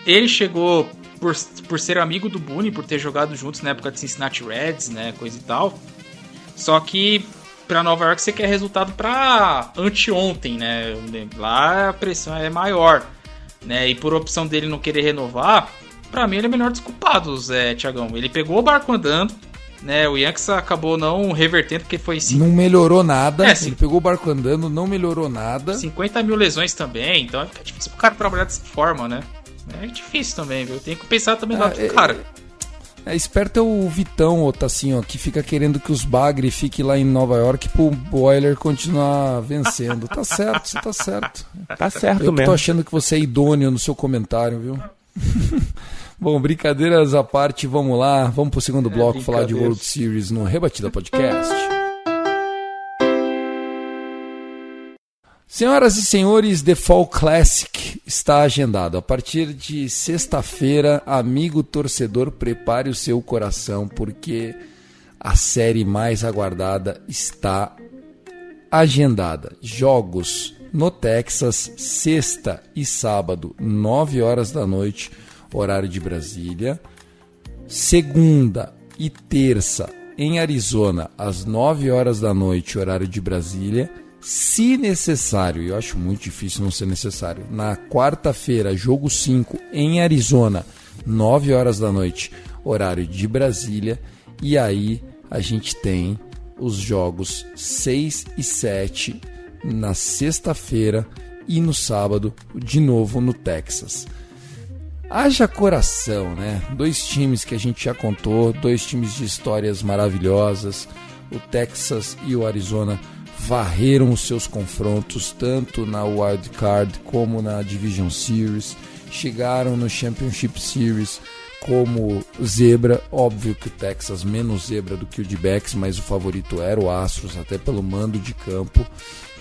Ele chegou por, por ser amigo do Boone, por ter jogado juntos na época de Cincinnati Reds, né? Coisa e tal. Só que para Nova York você quer resultado para anteontem, né? Lá a pressão é maior, né? E por opção dele não querer renovar, para mim ele é o menor dos culpados, é, Tiagão. Ele pegou o barco andando, né? O Yankees acabou não revertendo porque foi...
Não melhorou nada, é, ele pegou o barco andando, não melhorou nada.
50 mil lesões também, então é difícil pro cara trabalhar dessa forma, né? É difícil também, viu? Tem que pensar também do ah, do é, cara.
É, esperto é o Vitão, Otacinho, que fica querendo que os Bagre fiquem lá em Nova York pro Boiler continuar vencendo. tá certo, você tá certo.
Tá certo
Eu
mesmo.
Eu tô achando que você é idôneo no seu comentário, viu? Bom, brincadeiras à parte, vamos lá. Vamos pro segundo é, bloco falar de World Series no Rebatida Podcast. Senhoras e senhores, The Fall Classic está agendado. A partir de sexta-feira, amigo torcedor, prepare o seu coração, porque a série mais aguardada está agendada. Jogos no Texas, sexta e sábado, 9 horas da noite, horário de Brasília. Segunda e terça, em Arizona, às 9 horas da noite, horário de Brasília se necessário, eu acho muito difícil não ser necessário, na quarta-feira, jogo 5 em Arizona, 9 horas da noite, horário de Brasília, e aí a gente tem os jogos 6 e 7 na sexta-feira e no sábado, de novo no Texas. Haja coração, né? Dois times que a gente já contou, dois times de histórias maravilhosas, o Texas e o Arizona varreram os seus confrontos tanto na Wild Card como na Division Series, chegaram no Championship Series como zebra, óbvio que o Texas menos zebra do que o D-backs, mas o favorito era o Astros, até pelo mando de campo,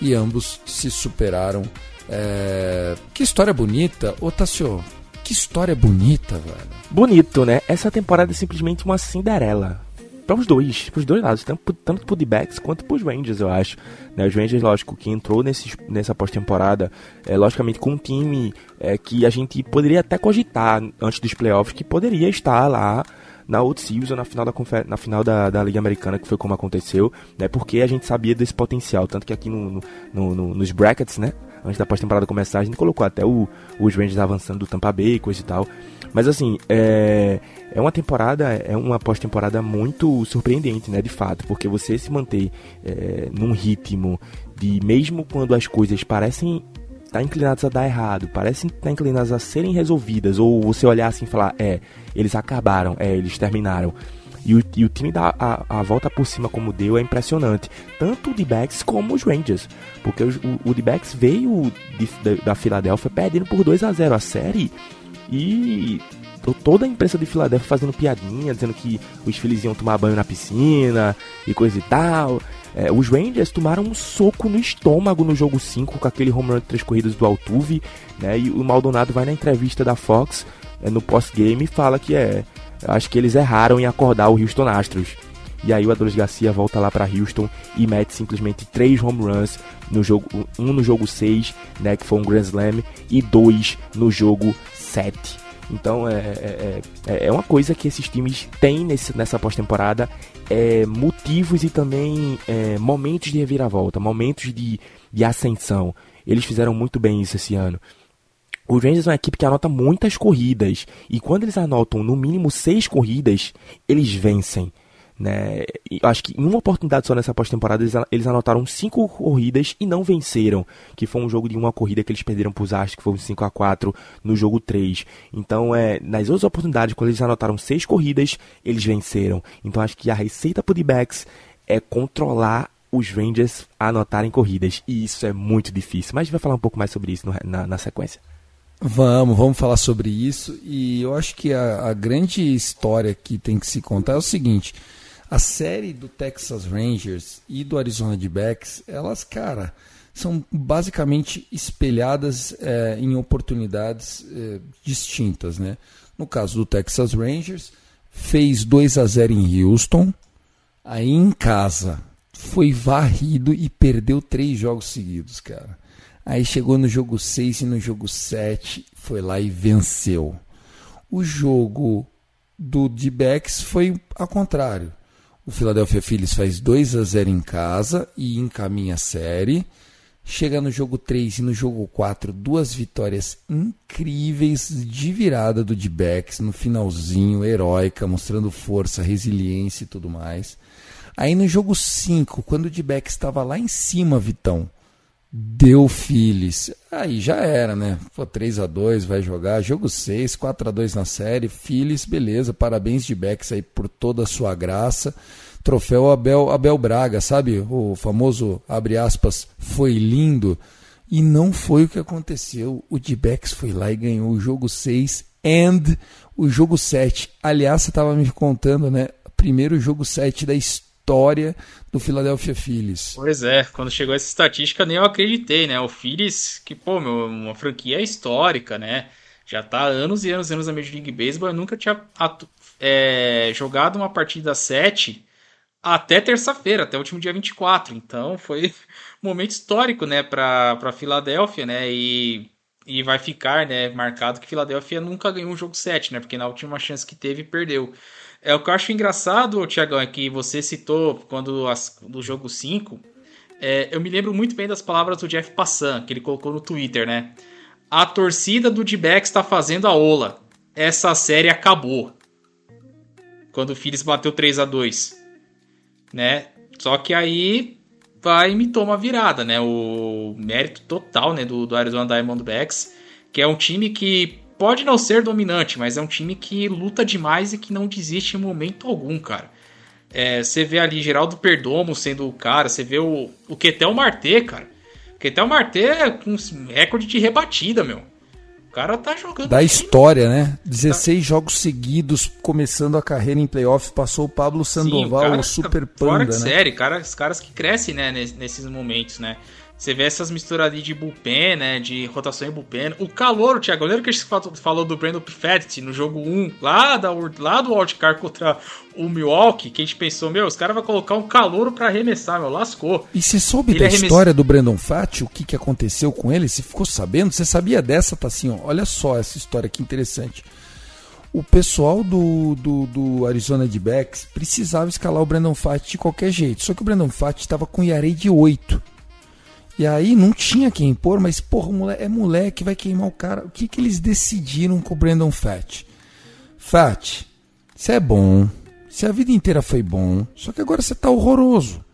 e ambos se superaram. É... Que história bonita, Otacio, que história bonita, velho.
Bonito, né? Essa temporada é simplesmente uma Cinderela para os dois, para os dois lados, tanto, tanto pro D-backs quanto pros Rangers, eu acho. Né, os Rangers, lógico, que entrou nesse, nessa pós-temporada, é, logicamente com um time é, que a gente poderia até cogitar antes dos playoffs que poderia estar lá na Old Season, na final, da, na final da, da Liga Americana, que foi como aconteceu, né, porque a gente sabia desse potencial, tanto que aqui no, no, no nos brackets, né, antes da pós-temporada começar, a gente colocou até o, os Rangers avançando do Tampa Bay, coisa e tal. Mas assim, é, é uma temporada, é uma pós-temporada muito surpreendente, né, de fato, porque você se manter é, num ritmo de mesmo quando as coisas parecem estar tá inclinadas a dar errado, parecem estar tá inclinadas a serem resolvidas, ou você olhar assim e falar, é, eles acabaram, é, eles terminaram. E o, e o time dá a, a, volta por cima como deu é impressionante. Tanto o D-Backs como os Rangers. Porque o, o, D-Backs veio de, da, da Filadélfia perdendo por 2 a 0 a série e toda a imprensa de Filadélfia fazendo piadinha, dizendo que os filhos iam tomar banho na piscina e coisa e tal. É, os Rangers tomaram um soco no estômago no jogo 5 com aquele home run de três corridas do Altuve, né? E o Maldonado vai na entrevista da Fox é, no pós-game e fala que é, acho que eles erraram em acordar o Houston Astros. E aí o Adolis Garcia volta lá para Houston e mete simplesmente três home runs no jogo, um no jogo 6, né, que foi um Grand Slam, e dois no jogo 7. Então é, é, é, é, uma coisa que esses times têm nesse, nessa pós-temporada, é, motivos e também é, momentos de reviravolta, momentos de, de ascensão. Eles fizeram muito bem isso esse ano. Os Rangers é uma equipe que anota muitas corridas. E quando eles anotam no mínimo seis corridas, eles vencem. Né? acho que em uma oportunidade só nessa pós-temporada eles, anotaram cinco corridas e não venceram, que foi um jogo de uma corrida que eles perderam para os Astros, que foi um 5 a 4 no jogo 3. Então, é, nas outras oportunidades, quando eles anotaram seis corridas, eles venceram. Então, acho que a receita para o backs é controlar os Rangers a anotarem corridas. E isso é muito difícil. Mas a gente vai falar um pouco mais sobre isso no, na, na sequência.
Vamos, vamos falar sobre isso. E eu acho que a, a grande história que tem que se contar é o seguinte: a série do Texas Rangers e do Arizona D-Backs, elas, cara, são basicamente espelhadas é, em oportunidades é, distintas, né? No caso do Texas Rangers, fez 2 a 0 em Houston, aí em casa foi varrido e perdeu três jogos seguidos, cara. Aí chegou no jogo 6 e no jogo 7 foi lá e venceu. O jogo do D-Backs foi ao contrário. O Philadelphia Phillies faz 2 a 0 em casa e encaminha a série. Chega no jogo 3 e no jogo 4, duas vitórias incríveis de virada do D-Backs no finalzinho, heróica, mostrando força, resiliência e tudo mais. Aí no jogo 5, quando o D-Backs estava lá em cima, Vitão, Deu Phillies. Aí já era, né? Pô, 3 a 2 vai jogar. Jogo 6, 4 a 2 na série. Phillies, beleza. Parabéns de Becks aí por toda a sua graça. Troféu Abel, Abel Braga, sabe? O famoso, abre aspas, foi lindo. E não foi o que aconteceu. O D-Backs foi lá e ganhou o jogo 6 and o jogo 7. Aliás, você estava me contando, né? Primeiro jogo 7 da história história do Philadelphia Phillies.
Pois é, quando chegou essa estatística nem eu acreditei, né? O Phillies, que pô, meu, uma franquia histórica, né? Já tá há anos e anos e anos na Major League Baseball, eu nunca tinha é, jogado uma partida 7 até terça-feira, até o último dia 24. Então foi um momento histórico, né, para Filadélfia, né? E e vai ficar, né, marcado que Filadélfia nunca ganhou um jogo 7, né? Porque na última chance que teve perdeu. É, o que eu acho engraçado, Tiagão, é que você citou quando as, do jogo 5. É, eu me lembro muito bem das palavras do Jeff Passan, que ele colocou no Twitter, né? A torcida do D-Backs está fazendo a ola. Essa série acabou. Quando o Phillies bateu 3 a 2 né? Só que aí vai e me toma a virada, né? O mérito total né, do, do Arizona Diamondbacks, que é um time que pode não ser dominante, mas é um time que luta demais e que não desiste em momento algum, cara. É, você vê ali Geraldo Perdomo sendo o cara, você vê o, o Ketel Marte, cara. O Ketel Marte é com recorde de rebatida, meu. O cara tá jogando.
Da história, né? 16 tá... jogos seguidos, começando a carreira em playoffs, passou o Pablo Sandoval, Sim, o, cara, o Super Panda, fora de
né? série, cara, os caras que crescem, né, nesses momentos, né? Você vê essas misturas ali de bullpen, né? De rotação em bullpen. O calor, Thiago, lembra que a gente falou do Brandon Pfetti no jogo 1, lá, da, lá do wildcard contra o Milwaukee, que a gente pensou, meu, os caras vão colocar um calor para arremessar, meu, lascou.
E você soube ele da arremess... história do Brandon Pfetti, o que, que aconteceu com ele? Você ficou sabendo? Você sabia dessa, Tassinho? Olha só essa história que interessante. O pessoal do, do, do Arizona de Backs precisava escalar o Brandon Pfetti de qualquer jeito. Só que o Brandon Pfetti estava com Yarei de 8. E aí não tinha quem impor, mas porra, moleque, é moleque, vai queimar o cara. O que, que eles decidiram com o Brandon Fat? Fat, você é bom, se a vida inteira foi bom, só que agora você tá horroroso.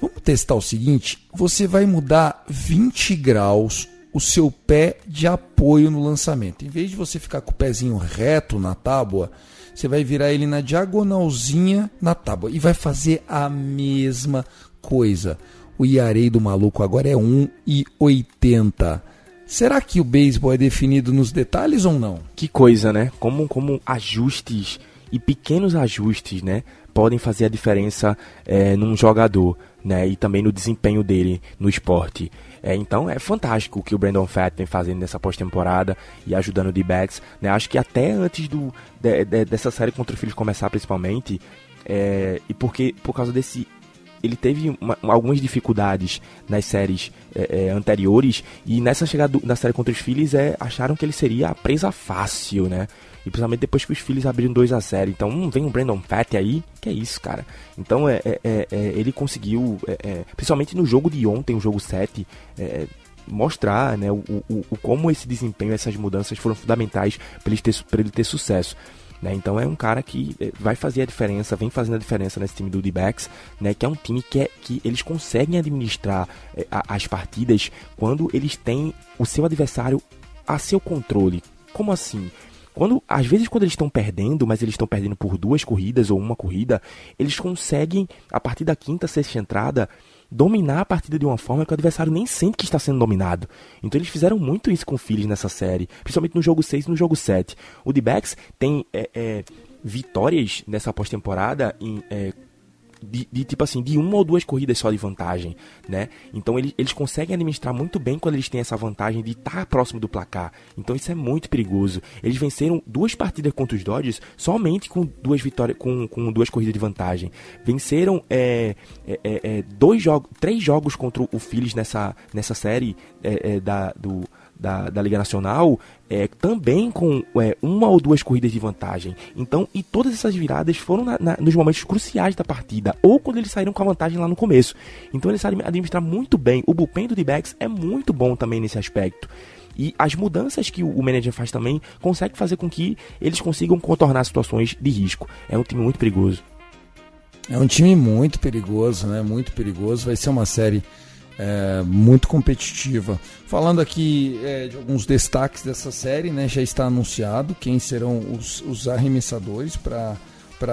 Vamos testar o seguinte: você vai mudar 20 graus o seu pé de apoio no lançamento. Em vez de você ficar com o pezinho reto na tábua, você vai virar ele na diagonalzinha na tábua e vai fazer a mesma coisa. O Iarei do maluco agora é 1,80. Será que o beisebol é definido nos detalhes ou não?
Que coisa, né? Como, como ajustes e pequenos ajustes, né? Podem fazer a diferença é, num jogador, né? E também no desempenho dele no esporte. É, então é fantástico o que o Brandon Fett vem fazendo nessa pós-temporada e ajudando o D-Backs. Né? Acho que até antes do, de, de, dessa série contra o Filhos começar, principalmente, é, e porque por causa desse ele teve uma, algumas dificuldades nas séries é, é, anteriores e nessa chegada do, da série contra os Phillies é, acharam que ele seria a presa fácil, né? E principalmente depois que os Phillies abriram 2 a 0 Então hum, vem o Brandon Fat aí, que é isso, cara. Então é, é, é, é ele conseguiu, principalmente no jogo de ontem, o jogo 7, mostrar né, o, o, o, como esse desempenho, essas mudanças foram fundamentais para ele, ele ter sucesso. Né? Então é um cara que eh, vai fazer a diferença, vem fazendo a diferença nesse time do D-Backs, né? que é um time que, é, que eles conseguem administrar é, a, as partidas quando eles têm o seu adversário a seu controle. Como assim? Quando, às vezes, quando eles estão perdendo, mas eles estão perdendo por duas corridas ou uma corrida, eles conseguem, a partir da quinta, sexta entrada, dominar a partida de uma forma que o adversário nem sente que está sendo dominado. Então eles fizeram muito isso com o Phillies nessa série, principalmente no jogo 6 e no jogo 7. O D-Backs tem é, é, vitórias nessa pós-temporada em é, de, de, tipo assim, de uma ou duas corridas só de vantagem, né? Então eles, eles conseguem administrar muito bem quando eles têm essa vantagem de estar próximo do placar. Então isso é muito perigoso. Eles venceram duas partidas contra os Dodgers somente com duas vitórias, com, com duas corridas de vantagem. Venceram é, é, é, é dois jogos, três jogos contra o Phillies nessa, nessa série é, é, da, do da, da Liga Nacional, é, também com é, uma ou duas corridas de vantagem. Então, e todas essas viradas foram na, na, nos momentos cruciais da partida, ou quando eles saíram com a vantagem lá no começo. Então, eles sabem administrar muito bem. O bullpen do D-backs é muito bom também nesse aspecto. E as mudanças que o manager faz também consegue fazer com que eles consigam contornar situações de risco. É um time muito perigoso.
É um time muito perigoso, né? Muito perigoso. Vai ser uma série é, muito competitiva. Falando aqui é, de alguns destaques dessa série, né, já está anunciado quem serão os, os arremessadores para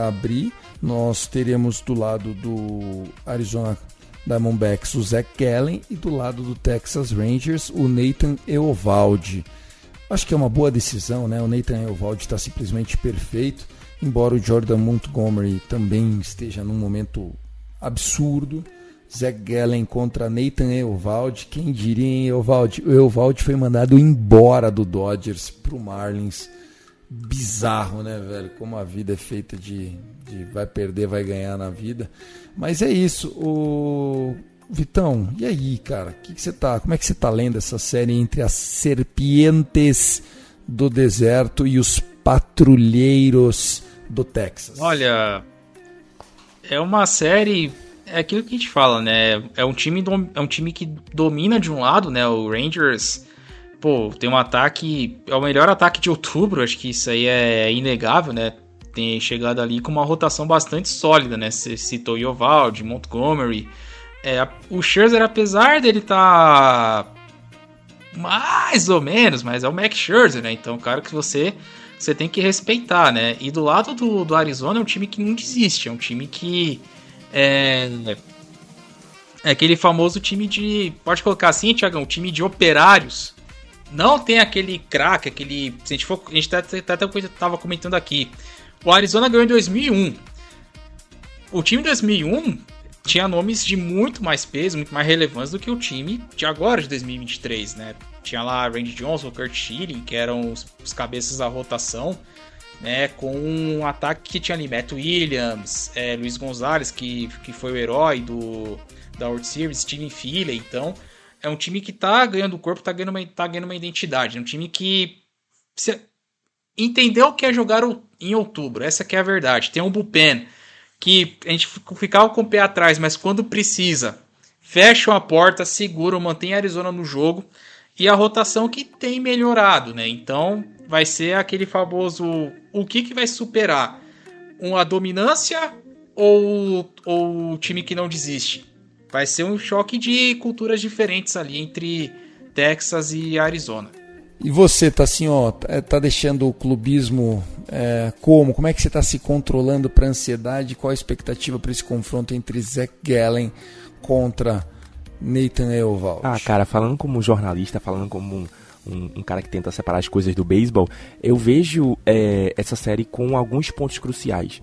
abrir. Nós teremos do lado do Arizona Diamondbacks o Zach Gallen e do lado do Texas Rangers o Nathan Eovaldi. Acho que é uma boa decisão, né? O Nathan Eovaldi está simplesmente perfeito, embora o Jordan Montgomery também esteja num momento absurdo. Zach Gallen contra Nathan Eovaldi. Quem diria, hein, Eovaldi? O Eovaldi foi mandado embora do Dodgers pro Marlins. Bizarro, né, velho? Como a vida é feita de, de vai perder, vai ganhar na vida. Mas é isso. O Vitão, e aí, cara? Que que você tá, como é que você tá lendo essa série entre as serpientes do deserto e os patrulheiros do Texas?
Olha, é uma série é aquilo que a gente fala, né? É um time, é um time que domina de um lado, né? O Rangers, pô, tem um ataque. É o melhor ataque de outubro, acho que isso aí é inegável, né? Tem chegado ali com uma rotação bastante sólida, né? Você citou Yovaldi, Montgomery. É, o Scherzer, apesar dele tá mais ou menos, mas é o Max Scherzer, né? Então, cara que você você tem que respeitar, né? E do lado do, do Arizona é um time que não desiste, é um time que é, é aquele famoso time de. Pode colocar assim, Tiagão? Time de operários. Não tem aquele craque, aquele. Se a gente for. A gente tá, tá, até tava comentando aqui. O Arizona ganhou em 2001. O time de 2001 tinha nomes de muito mais peso, muito mais relevância do que o time de agora, de 2023, né? Tinha lá Randy Johnson, Kurt Schilling, que eram os, os cabeças da rotação né, com um ataque que tinha ali Matt Williams, é, Luiz Gonzalez, que, que foi o herói do, da World Series, Steven Philly, então é um time que tá ganhando corpo, tá ganhando uma, tá ganhando uma identidade, é um time que entendeu o que é jogar em outubro, essa que é a verdade, tem um bullpen que a gente ficava com o pé atrás, mas quando precisa, fecha a porta, segura, mantém a Arizona no jogo, e a rotação que tem melhorado, né? Então vai ser aquele famoso o que, que vai superar? Uma dominância ou, ou o time que não desiste? Vai ser um choque de culturas diferentes ali entre Texas e Arizona.
E você tá assim, ó, tá, tá deixando o clubismo é, como? Como é que você está se controlando para ansiedade? Qual a expectativa para esse confronto entre Zach Gallen contra Nathan Eovaldi?
Ah, cara, falando como jornalista, falando como um, um, um cara que tenta separar as coisas do beisebol, eu vejo é, essa série com alguns pontos cruciais.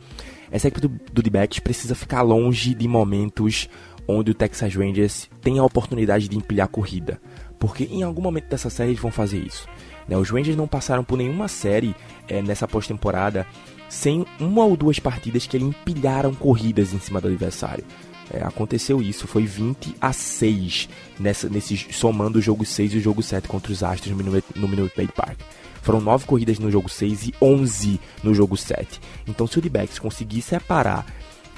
Essa equipe do, do D-backs precisa ficar longe de momentos onde o Texas Rangers tem a oportunidade de empilhar corrida. Porque em algum momento dessa série eles vão fazer isso. Né? Os Rangers não passaram por nenhuma série é, nessa pós-temporada sem uma ou duas partidas que eles empilharam corridas em cima do adversário. É, aconteceu isso, foi 20 a 6 nessa, nesse, somando o jogo 6 e o jogo 7 contra os Astros no, no Minute Maid Park. Foram 9 corridas no jogo 6 e 11 no jogo 7. Então, se o D-Backs conseguir separar,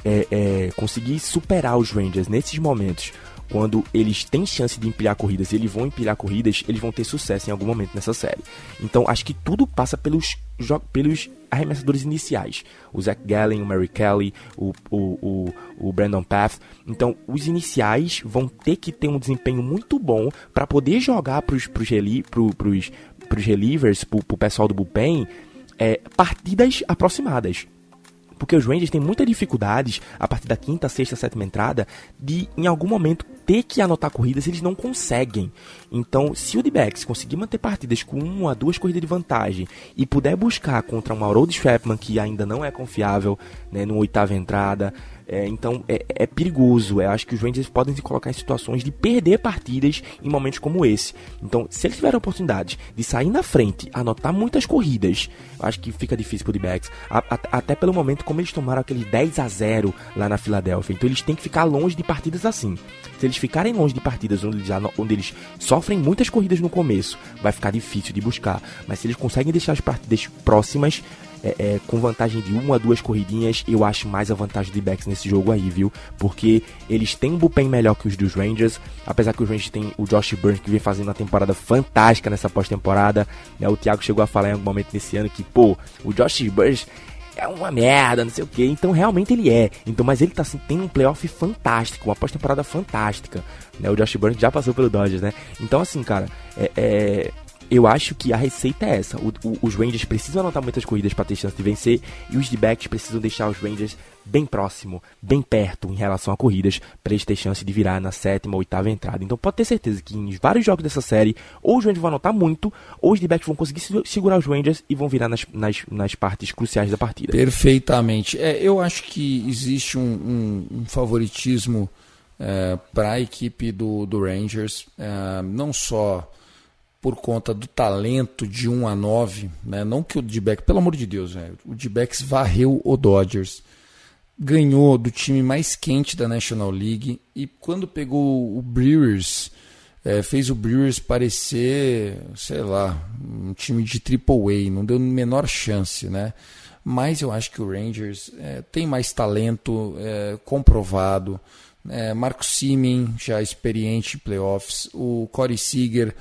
é, é, conseguir superar os Rangers nesses momentos, quando eles têm chance de empilhar corridas eles vão empilhar corridas, eles vão ter sucesso em algum momento nessa série. Então, acho que tudo passa pelos, pelos arremessadores iniciais. O Zach Gallen, o Mary Kelly, o, o, o, o Brandon Path. Então, os iniciais vão ter que ter um desempenho muito bom para poder jogar para os reli pro, pros, pros relievers, para o pessoal do bullpen, é, partidas aproximadas. Porque os Rangers têm muitas dificuldades a partir da quinta, sexta, sétima entrada de em algum momento ter que anotar corridas, eles não conseguem. Então, se o D-backs conseguir manter partidas com uma, duas corridas de vantagem e puder buscar contra um Harold Strapman que ainda não é confiável, né, no oitava entrada, é, então é, é, perigoso. Eu acho que os Rangers podem se colocar em situações de perder partidas em momentos como esse. Então, se eles tiverem a oportunidade de sair na frente, anotar muitas corridas, acho que fica difícil pro D-backs. Até pelo momento como eles tomaram aquele 10 a 0 lá na Filadélfia. Então eles têm que ficar longe de partidas assim. Se eles ficarem longe de partidas onde eles, onde eles sofrem muitas corridas no começo, vai ficar difícil de buscar. Mas se eles conseguem deixar as partidas próximas, é, é, com vantagem de uma a duas corridinhas, eu acho mais a vantagem de backs nesse jogo aí, viu? Porque eles têm um bullpen melhor que os dos Rangers, apesar que os Rangers têm o Josh Burns que vem fazendo uma temporada fantástica nessa pós-temporada. Né? O Thiago chegou a falar em algum momento nesse ano que, pô, o Josh Burns é uma merda, não sei o que. Então realmente ele é. Então, mas ele tá assim, tem um playoff fantástico, uma pós-temporada fantástica. Né? O Josh Burns já passou pelo Dodgers, né? Então, assim, cara, é, é eu acho que a receita é essa. O, o, os Rangers precisam anotar muitas corridas para ter chance de vencer e os D-backs precisam deixar os Rangers bem próximo, bem perto em relação a corridas para eles terem chance de virar na sétima ou oitava entrada. Então pode ter certeza que em vários jogos dessa série, ou os Rangers vão anotar muito, ou os D-backs vão conseguir segurar os Rangers e vão virar nas, nas, nas partes cruciais da partida.
Perfeitamente. É, eu acho que existe um, um, um favoritismo é, para a equipe do, do Rangers, é, não só por conta do talento de 1 a 9, né? não que o D-Backs, pelo amor de Deus, o D-Backs varreu o Dodgers, ganhou do time mais quente da National League e quando pegou o Brewers, é, fez o Brewers parecer, sei lá, um time de Triple A, não deu a menor chance, né? Mas eu acho que o Rangers é, tem mais talento é, comprovado. É, Marco Simen, já experiente em playoffs. O Corey Seager,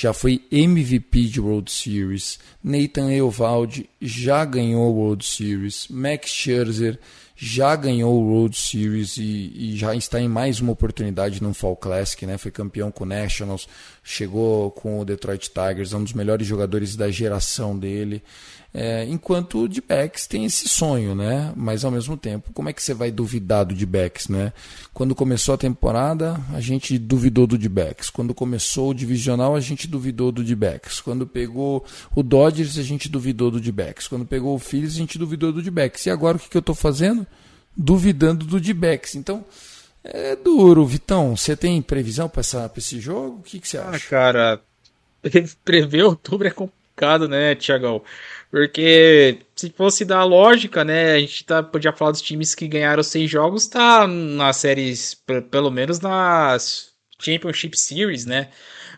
já foi MVP de World Series. Nathan Eovaldi já ganhou World Series. Max Scherzer já ganhou World Series e, e, já está em mais uma oportunidade no Fall Classic, né? Foi campeão com o Nationals, chegou com o Detroit Tigers, é um dos melhores jogadores da geração dele. É, enquanto o D-backs tem esse sonho, né? Mas ao mesmo tempo, como é que você vai duvidar do D-backs, né? Quando começou a temporada, a gente duvidou do D-backs. Quando começou o divisional, a gente duvidou do D-backs. Quando pegou o Dodgers, a gente duvidou do D-backs. Quando pegou o Phillies, a gente duvidou do D-backs. E agora o que, que eu estou fazendo? Duvidando do D-backs. Então, é duro, Vitão. Você tem previsão para esse jogo? O que, que você ah, acha?
Ah, cara, prever outubro é complicado, né, Tiagão? Porque se fosse da lógica, né? A gente tá, podia falar dos times que ganharam seis jogos, tá nas séries, pelo menos nas Championship Series, né?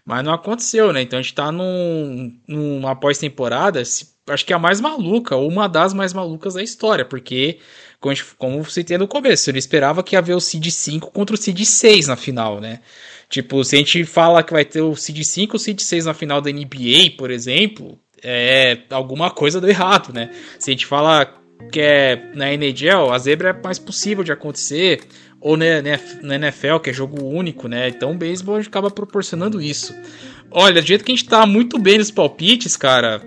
Mas não aconteceu, né? Então a gente tá num, numa pós-temporada, acho que é a mais maluca, ou uma das mais malucas da história, porque, como, gente, como você tem no começo, ele esperava que ia haver o Seed 5 contra o Seed 6 na final, né? Tipo, se a gente fala que vai ter o Seed 5 ou o Seed 6 na final da NBA, por exemplo, é, alguma coisa deu errado, né? Se a gente fala que é na NHL, a zebra é mais possível de acontecer, ou na, na NFL, que é jogo único, né? Então o beisebol acaba proporcionando isso. Olha, do jeito que a gente tá muito bem nos palpites, cara,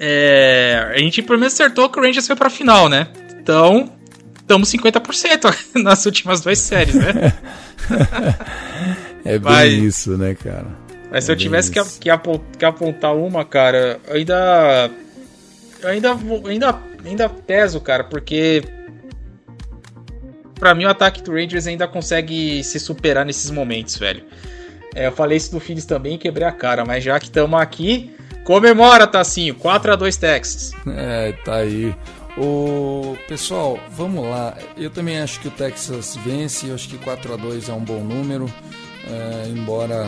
é, a gente pelo menos acertou que o Rangers foi pra final, né? Então, estamos 50% nas últimas duas séries, né?
é bem Mas... isso, né, cara?
Mas se eu tivesse que, que, que, apontar uma, cara, ainda. ainda. ainda. ainda peso, cara, porque. Pra mim, o ataque do Rangers ainda consegue se superar nesses momentos, velho. É, eu falei isso do Phillies também quebrei a cara, mas já que estamos aqui, comemora, Tassinho. 4x2 Texas.
É, tá aí. O pessoal, vamos lá. Eu também acho que o Texas vence. Eu acho que 4 a 2 é um bom número. É, embora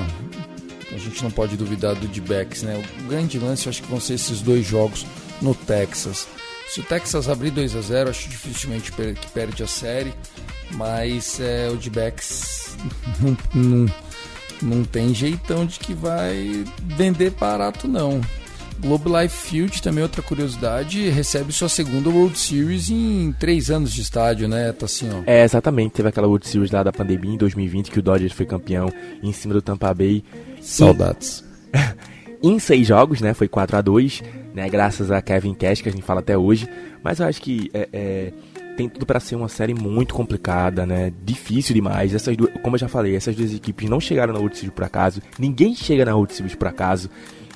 a gente não pode duvidar do D-backs, né? O grande lance eu acho que vão ser esses dois jogos no Texas. Se o Texas abrir 2 a 0 acho dificilmente que perde a série, mas é, o D-backs não, não, não tem jeitão de que vai vender barato não. Globe Life Field, também outra curiosidade, recebe sua segunda World Series em três anos de estádio, né, tá assim, ó.
É, exatamente. Teve aquela World Series lá da pandemia em 2020 que o Dodgers foi campeão em cima do Tampa Bay.
Saudades.
em seis jogos, né? Foi 4 a 2 né? né? Graças a Kevin Cash, que a gente fala até hoje. Mas eu acho que é, é, tem tudo para ser uma série muito complicada, né? Difícil demais. Essas duas, como eu já falei, essas duas equipes não chegaram na World Series por acaso. Ninguém chega na World Series por acaso.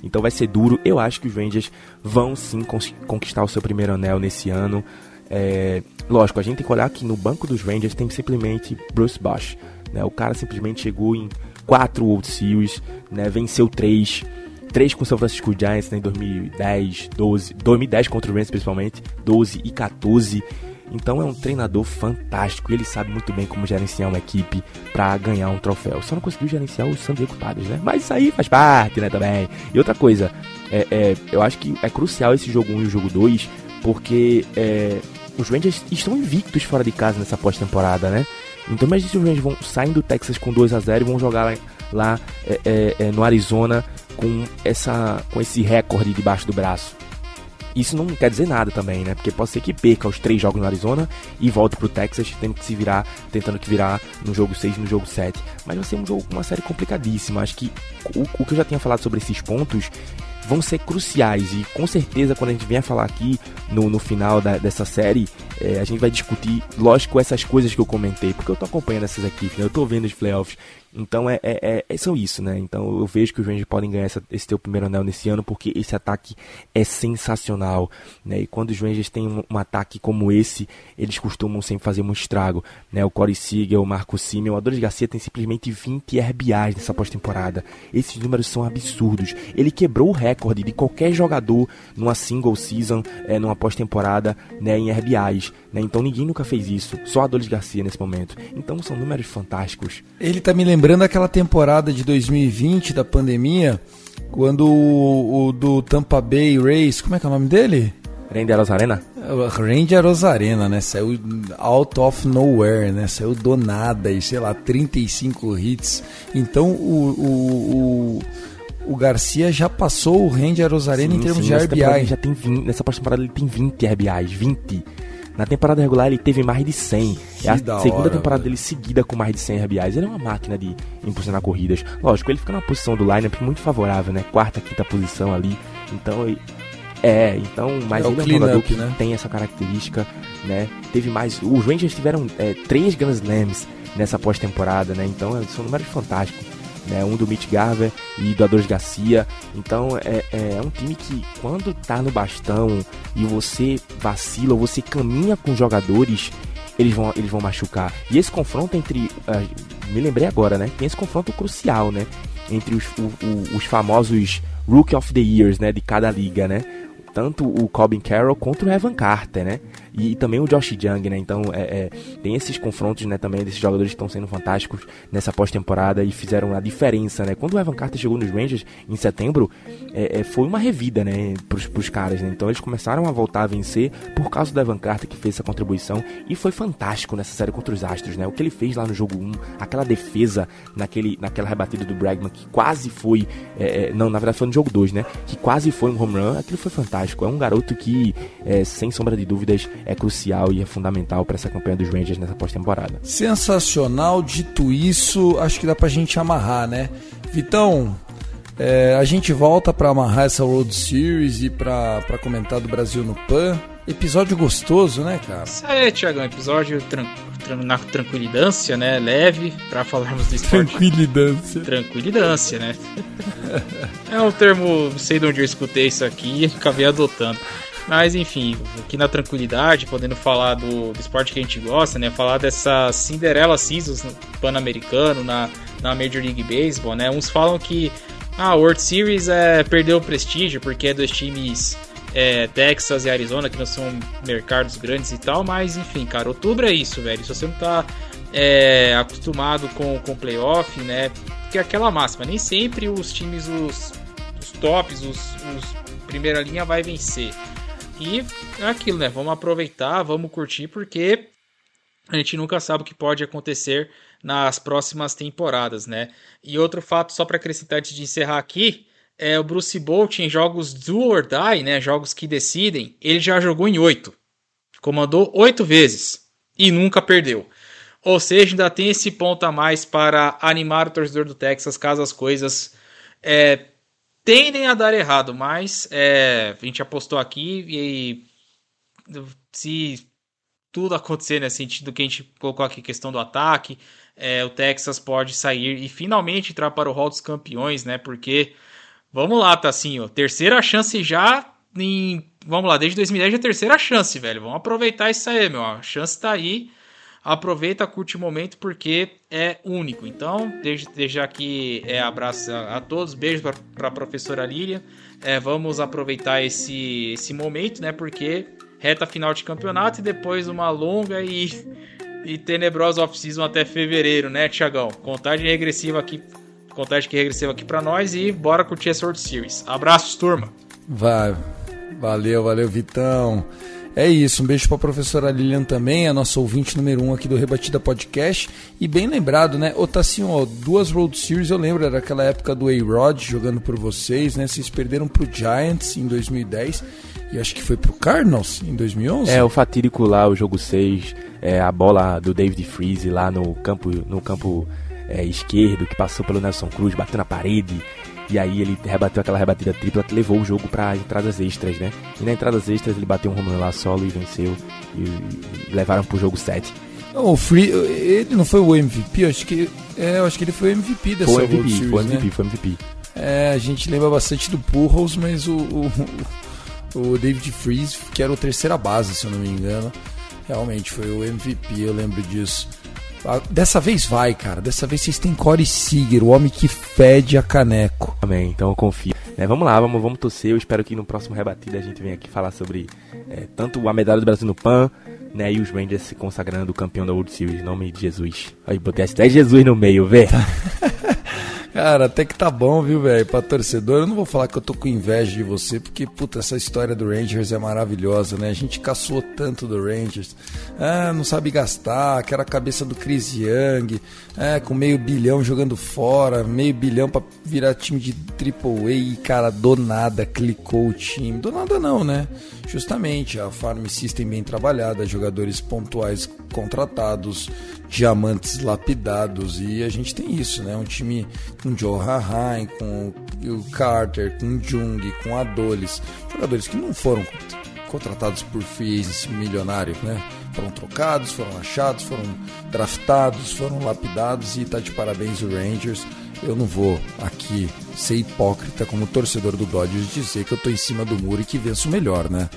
Então vai ser duro. Eu acho que os Rangers vão sim conquistar o seu primeiro anel nesse ano. É, lógico, a gente tem que olhar que no banco dos Rangers tem simplesmente Bruce Bosch. Né? O cara simplesmente chegou em quatro World Series, né? venceu três. Três com o São Francisco Giants né? em 2010, 12, 2010 contra o Rams principalmente, 12 e 14. Então é um treinador fantástico e ele sabe muito bem como gerenciar uma equipe para ganhar um troféu. Só não conseguiu gerenciar o San Diego Padres, né? Mas isso aí faz parte, né, também. E outra coisa, é, é, eu acho que é crucial esse jogo 1 e o jogo 2, porque é, os Rangers estão invictos fora de casa nessa pós-temporada, né? Então imagine se os Rangers vão sair do Texas com 2 a 0 e vão jogar lá, lá é, é, é, no Arizona com, essa, com esse recorde debaixo do braço. Isso não quer dizer nada também, né? Porque pode ser que perca os três jogos no Arizona e volte pro Texas tendo que se virar, tentando que virar no jogo 6 e no jogo 7. Mas vai ser um jogo, uma série complicadíssima. Acho que o, o que eu já tinha falado sobre esses pontos vão ser cruciais e com certeza quando a gente vier falar aqui no, no final da, dessa série, é, a gente vai discutir, lógico, essas coisas que eu comentei, porque eu tô acompanhando essas equipes, né? eu tô vendo os playoffs, então é, é, é, é, são isso, né? Então eu vejo que os Rangers podem ganhar essa, esse teu primeiro anel nesse ano porque esse ataque é sensacional, né? E quando os Rangers têm um, um ataque como esse, eles costumam sempre fazer um estrago, né? O Corey Seager, o Marco Simeon, o Adolis Garcia tem simplesmente 20 RBIs nessa pós-temporada. Esses números são absurdos. Ele quebrou o recorde de qualquer jogador numa single season, é, numa pós-temporada, né? Em RBIs, né? Então ninguém nunca fez isso. Só Adolis Garcia nesse momento. Então são números fantásticos.
Ele tá me lembrando aquela temporada de 2020 da pandemia, quando o, o do Tampa Bay Rays, como é que é o nome dele?
Randy Rosarena?
Randy Rosarena, né? Saiu out of nowhere, né? Saiu do nada e sei lá, 35 hits. Então o, o, o, o Garcia já passou o Randy Rosarena sim, em termos sim, de RBI.
Já tem 20, nessa temporada ele tem 20 RBIs, 20. Na temporada regular ele teve mais de 100. Que é a segunda hora, temporada dele seguida com mais de 100 RBIs. Ele é uma máquina de impulsionar corridas. Lógico, ele fica numa posição do lineup muito favorável, né? Quarta, quinta posição ali. Então, é, então, mas é ele é um jogador que né? tem essa característica, né? Teve mais. Os Rangers tiveram é, três Grand Slams nessa pós-temporada, né? Então são números fantásticos né? Um do Mitch Garver e do Adonis Garcia. Então é, é, é um time que quando tá no bastão e você vacila você caminha com jogadores, eles vão, eles vão machucar. E esse confronto entre. Uh, me lembrei agora, né? Tem esse confronto crucial, né? Entre os, o, o, os famosos Rookie of the Years, né? De cada liga, né? Tanto o Corbin Carroll quanto o Evan Carter, né? E, e também o Josh Young, né? Então é, é, tem esses confrontos, né? Também desses jogadores que estão sendo fantásticos nessa pós-temporada e fizeram a diferença, né? Quando o Evan Carter chegou nos Rangers em setembro, é, é, foi uma revida, né? Pros, pros caras, né? Então eles começaram a voltar a vencer por causa do Evan Carter que fez essa contribuição e foi fantástico nessa série contra os Astros, né? O que ele fez lá no jogo 1, aquela defesa naquele, naquela rebatida do Bregman que quase foi, é, é, não, na verdade foi no jogo 2, né? Que quase foi um home run, aquilo foi fantástico. É um garoto que, sem sombra de dúvidas, é crucial e é fundamental para essa campanha dos Rangers nessa pós-temporada.
Sensacional. Dito isso, acho que dá pra gente amarrar, né? Vitão, é, a gente volta para amarrar essa World Series e para comentar do Brasil no PAN. Episódio gostoso, né, cara?
Isso aí, Thiagão. Episódio tran tran na tranquilidância, né? Leve, para falarmos do esporte.
Tranquilidância.
Tranquilidância, né? é um termo, não sei de onde eu escutei isso aqui e acabei adotando. Mas enfim, aqui na tranquilidade, podendo falar do, do, esporte que a gente gosta, né? Falar dessa Cinderella Seasons no Pan-Americano, na, na Major League Baseball, né? Uns falam que a ah, World Series é, perdeu o prestígio porque é dos times é, Texas e Arizona, que não são mercados grandes e tal, mas enfim, cara, outubro é isso, velho. Se você não tá é, acostumado com, com playoff, né? Que é aquela máxima, nem sempre os times, os, os tops, os, os primeira linha vai vencer. E é aquilo, né? Vamos aproveitar, vamos curtir, porque a gente nunca sabe o que pode acontecer nas próximas temporadas, né? E outro fato, só para acrescentar antes de encerrar aqui, é o Bruce Bolt em jogos do or die, né? Jogos que decidem, ele já jogou em oito. Comandou oito vezes e nunca perdeu. Ou seja, ainda tem esse ponto a mais para animar o torcedor do Texas caso as coisas é, tendem a dar errado, mas é, a gente apostou aqui e se tudo acontecer nesse sentido que a gente colocou aqui, questão do ataque, é, o Texas pode sair e finalmente entrar para o hall dos campeões, né? Porque, vamos lá, ó, terceira chance já em, vamos lá, desde 2010 é a terceira chance, velho. Vamos aproveitar isso aí, meu, a chance tá aí. Aproveita, curte o momento porque é único. Então, desde, desde aqui é, abraço a, a todos, beijo para a professora Lília. É, vamos aproveitar esse, esse momento, né? Porque reta final de campeonato e depois uma longa e, e tenebrosa off-season até fevereiro, né, Tiagão? Contagem regressiva aqui, contagem regressiva aqui para nós e bora curtir essa World Series. Abraços, turma.
Vai. Valeu, valeu, Vitão. É isso, um beijo para a professora Lilian também, a nossa ouvinte número um aqui do Rebatida Podcast. E bem lembrado, né? Ô Tassinho, ó, duas Road Series, eu lembro, era aquela época do A-Rod jogando por vocês, né? Vocês perderam pro Giants em 2010 e acho que foi pro Cardinals em 2011.
É, o fatídico lá, o jogo 6, é, a bola do David Freeze lá no campo, no campo é, esquerdo, que passou pelo Nelson Cruz, bateu na parede. E aí ele rebateu aquela rebatida tripla que levou o jogo para entradas extras, né? E na entradas extras ele bateu um home lá solo e venceu. E, e levaram pro jogo 7.
o Free, ele não foi o MVP, eu acho que, é, eu acho que ele foi o MVP dessa
foi MVP,
Series,
foi MVP,
né?
foi MVP.
É, a gente lembra bastante do Pujols, mas o, o, o David Freeze, que era o terceira base, se eu não me engano, realmente foi o MVP, eu lembro disso. Ah, dessa vez vai, cara. Dessa vez vocês têm Corey Seager, o homem que fede a caneco.
Amém, então eu confio. É, vamos lá, vamos, vamos torcer. Eu espero que no próximo rebatida a gente venha aqui falar sobre é, tanto a medalha do Brasil no PAN, né, e os Rangers se consagrando campeão da World Series, em nome de Jesus. Aí botei até Jesus no meio, vê.
Cara, até que tá bom, viu, velho? Pra torcedor, eu não vou falar que eu tô com inveja de você, porque, puta, essa história do Rangers é maravilhosa, né? A gente caçou tanto do Rangers. Ah, não sabe gastar, aquela cabeça do Chris Young, é, com meio bilhão jogando fora, meio bilhão pra virar time de Triple A e, cara, do nada clicou o time. Do nada não, né? Justamente, a Farm System bem trabalhada, jogadores pontuais contratados, diamantes lapidados e a gente tem isso, né? Um time com Joe Hahain, com o Carter, com Jung, com Adolis, jogadores que não foram contratados por free agency milionário, né? Foram trocados, foram achados, foram draftados, foram lapidados e tá de parabéns o Rangers. Eu não vou aqui ser hipócrita como torcedor do Dodgers dizer que eu tô em cima do muro e que venço melhor, né?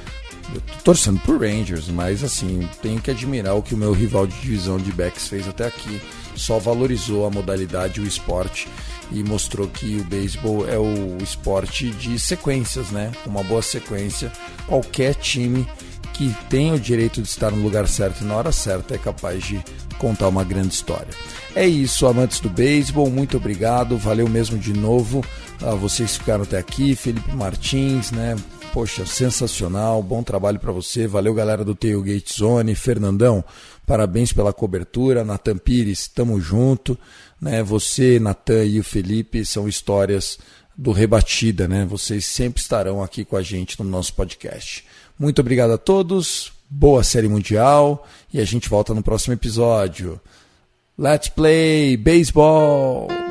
Eu tô torcendo por Rangers, mas assim, tenho que admirar o que o meu rival de divisão de backs fez até aqui. Só valorizou a modalidade, o esporte e mostrou que o beisebol é o esporte de sequências, né? Uma boa sequência. Qualquer time que tem o direito de estar no lugar certo e na hora certa é capaz de contar uma grande história. É isso, amantes do beisebol, muito obrigado, valeu mesmo de novo a vocês que ficaram até aqui, Felipe Martins, né? Poxa, sensacional, bom trabalho para você. Valeu, galera do Tailgate Zone. Fernandão, parabéns pela cobertura. Natan Pires, tamo junto. Né? Você, Natan e o Felipe são histórias do Rebatida, né? Vocês sempre estarão aqui com a gente no nosso podcast. Muito obrigado a todos, boa série mundial e a gente volta no próximo episódio. Let's play baseball!